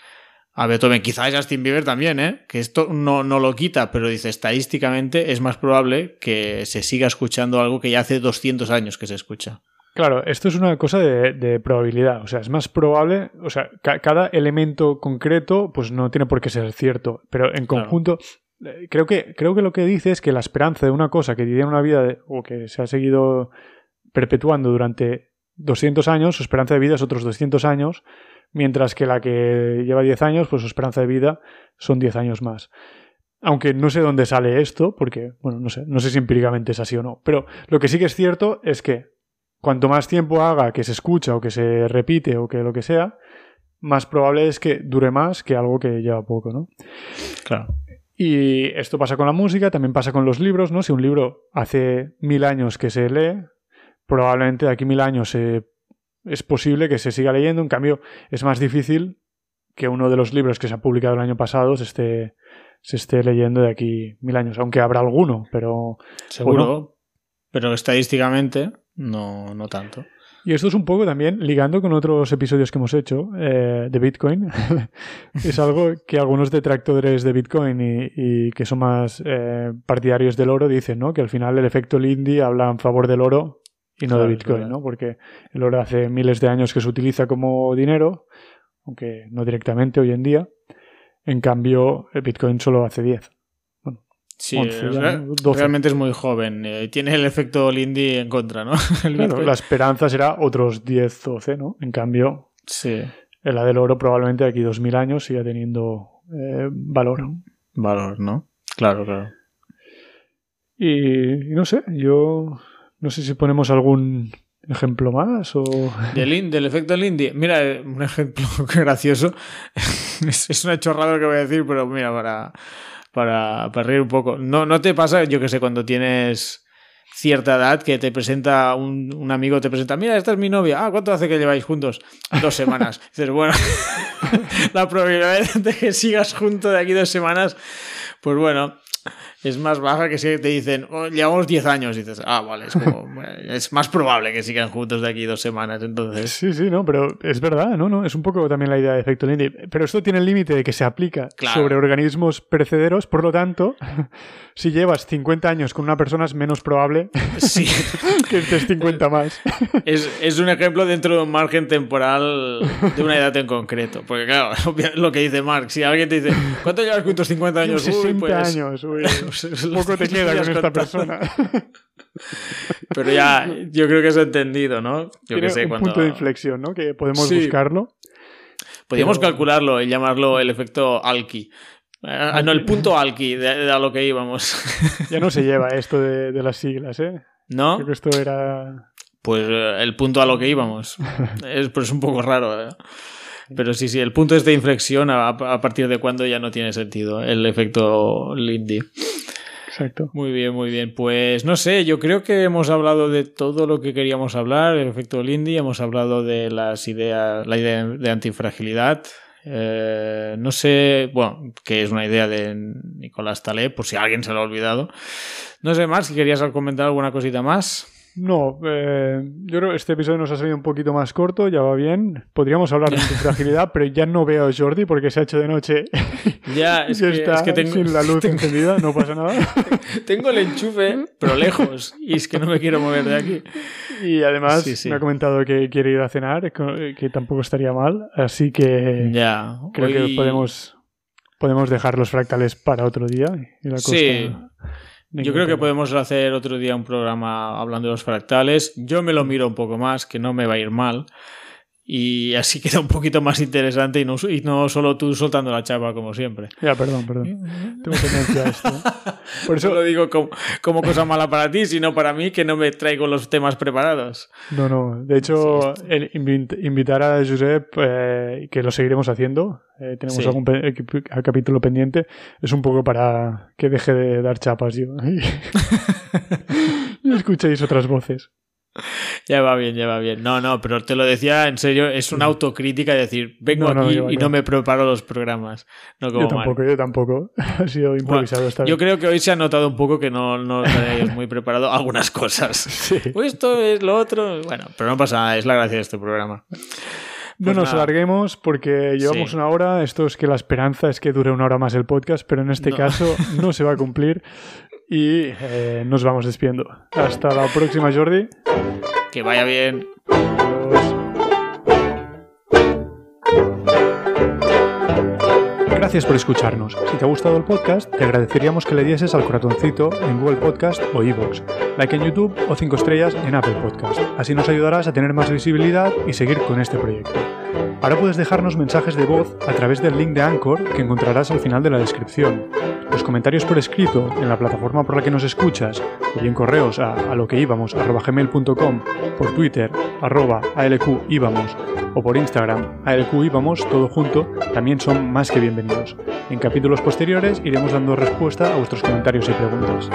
a Beethoven, quizás Justin Bieber también, ¿eh? que esto no, no lo quita, pero dice, estadísticamente es más probable que se siga escuchando algo que ya hace 200 años que se escucha. Claro, esto es una cosa de, probabilidad. O sea, es más probable. O sea, cada elemento concreto, pues no tiene por qué ser cierto. Pero en conjunto. Eh, creo que, creo que lo que dice es que la esperanza de una cosa que tiene una vida o que se ha seguido perpetuando durante 200 años, su esperanza de vida es otros 200 años, mientras que la que lleva 10 años, pues su esperanza de vida son 10 años más. Aunque no sé dónde sale esto, porque, bueno, no sé, no sé si empíricamente es así o no. Pero lo que sí que es cierto es que cuanto más tiempo haga que se escucha o que se repite o que lo que sea, más probable es que dure más que algo que lleva poco, ¿no? Claro. Y esto pasa con la música, también pasa con los libros, ¿no? Si un libro hace mil años que se lee, probablemente de aquí mil años es posible que se siga leyendo. En cambio, es más difícil que uno de los libros que se ha publicado el año pasado se esté, se esté leyendo de aquí mil años, aunque habrá alguno, pero... Seguro, pero estadísticamente no, no tanto. Y esto es un poco también ligando con otros episodios que hemos hecho eh, de Bitcoin. <laughs> es algo que algunos detractores de Bitcoin y, que son más eh, partidarios del oro dicen, ¿no? Que al final el efecto Lindy habla en favor del oro y no de Bitcoin, ¿no? Porque el oro hace miles de años que se utiliza como dinero, aunque no directamente hoy en día. En cambio, el Bitcoin solo hace 10. Sí, realmente es muy joven. Eh, tiene el efecto Lindy en contra, ¿no? <laughs> la esperanza será otros 10, 12, ¿no? En cambio, sí. la del oro probablemente aquí 2000 años siga teniendo eh, valor. Valor, ¿no? Claro, claro. Y, no sé, yo no sé si ponemos algún ejemplo más o... Del, del efecto Lindy. Mira, eh, un ejemplo <laughs> gracioso. <laughs> es, una chorrada que voy a decir, pero mira, para para, para reír un poco. No, no te pasa, yo que sé, cuando tienes cierta edad que te presenta un, un, amigo, te presenta, mira, esta es mi novia. Ah, ¿cuánto hace que lleváis juntos? Dos <laughs> semanas. dices, bueno, la probabilidad de que sigas junto de aquí dos semanas, pues bueno, es más baja que si te dicen, oh, llevamos 10 años, y dices, ah, vale, es, como, <laughs> es más probable que sigan juntos de aquí dos semanas, entonces. Sí, sí, no, pero es verdad, ¿no? no Es un poco también la idea de efecto Lindy. Pero esto tiene el límite de que se aplica sobre organismos perecederos, por lo tanto, <laughs> si llevas 50 años con una persona es menos probable <laughs> sí. que estés 50 más. Es, es, un ejemplo dentro de un margen temporal de una edad en concreto. Porque claro, lo que dice Mark, si alguien te dice, ¿cuánto llevas juntos 50 años? 60 pues, años, uy. Poco te queda con esta persona. <laughs> Pero ya, yo creo que es entendido, ¿no? Yo que sé, un punto de inflexión, ¿no? Que podemos buscarlo. Podríamos calcularlo y llamarlo el efecto Alki. Ah, no, el punto Alki, de, a lo que íbamos. <laughs> ya no se lleva esto de, las siglas, ¿eh? ¿No? Creo que esto era... Pues eh, el punto a lo que íbamos. <laughs> es, pero es un poco raro, ¿eh? Pero sí, sí, el punto es de inflexión a, partir de cuando ya no tiene sentido el efecto Lindy. Exacto. Muy bien, muy bien. Pues no sé, yo creo que hemos hablado de todo lo que queríamos hablar, el efecto Lindy, hemos hablado de las ideas, la idea de antifragilidad. Eh, no sé, bueno, que es una idea de Nicolás Taleb, por si alguien se lo ha olvidado. No sé más, si querías comentar alguna cosita más. No, eh, yo creo que este episodio nos ha salido un poquito más corto, ya va bien. Podríamos hablar de <laughs> fragilidad, pero ya no veo a Jordi porque se ha hecho de noche. Ya, <laughs> es, que, está tengo, sin la luz <laughs> encendida, no pasa nada. Tengo el enchufe, pero lejos, y es que no me quiero mover de aquí. Y además me ha comentado que quiere ir a cenar, que tampoco estaría mal, así que ya, creo que podemos, podemos dejar los fractales para otro día. Y la sí. Yo creo que podemos hacer otro día un programa hablando de los fractales. Yo me lo miro un poco más, que no me va a ir mal. Y así <laughs> queda un poquito más interesante y no, y no solo tú soltando la chapa como siempre. Ya, perdón, perdón. Tengo tendencia a esto. <laughs> Por eso lo digo como, como, cosa mala para ti, sino para mí que no me traigo los temas preparados. No, no. De hecho, el invitar a Josep, eh, que lo seguiremos haciendo, eh, tenemos algún capítulo pendiente, es un poco para que deje de dar chapas yo. <laughs> y escuchéis otras voces. <laughs> Ya va bien, ya va bien. No, no, pero te lo decía en serio, es una autocrítica de decir, vengo aquí y no me preparo los programas. No como yo tampoco, yo tampoco. <laughs> Ha sido improvisado esta Yo creo que hoy se ha notado un poco que no, no <laughs> muy preparado algunas cosas. Sí. Pues esto es lo otro. Bueno, pero no pasa nada, es la gracia de este programa. no pues nos alarguemos porque llevamos una hora. Esto es que la esperanza es que dure una hora más el podcast, pero en este caso no se va a cumplir y eh, nos vamos despidiendo. Hasta la próxima, Jordi. Que vaya bien. Gracias por escucharnos. Si te ha gustado el podcast, te agradeceríamos que le dieses al corazoncito en Google Podcast o iVoox, like en YouTube o 5 estrellas en Apple Podcast. Así nos ayudarás a tener más visibilidad y seguir con este proyecto. Ahora puedes dejarnos mensajes de voz a través del link de Anchor que encontrarás al final de la descripción. Los comentarios por escrito en la plataforma por la que nos escuchas o bien correos a, a lo que íbamos gmail.com, por Twitter arroba o por Instagram alq íbamos todo junto también son más que bienvenidos. En capítulos posteriores iremos dando respuesta a vuestros comentarios y preguntas.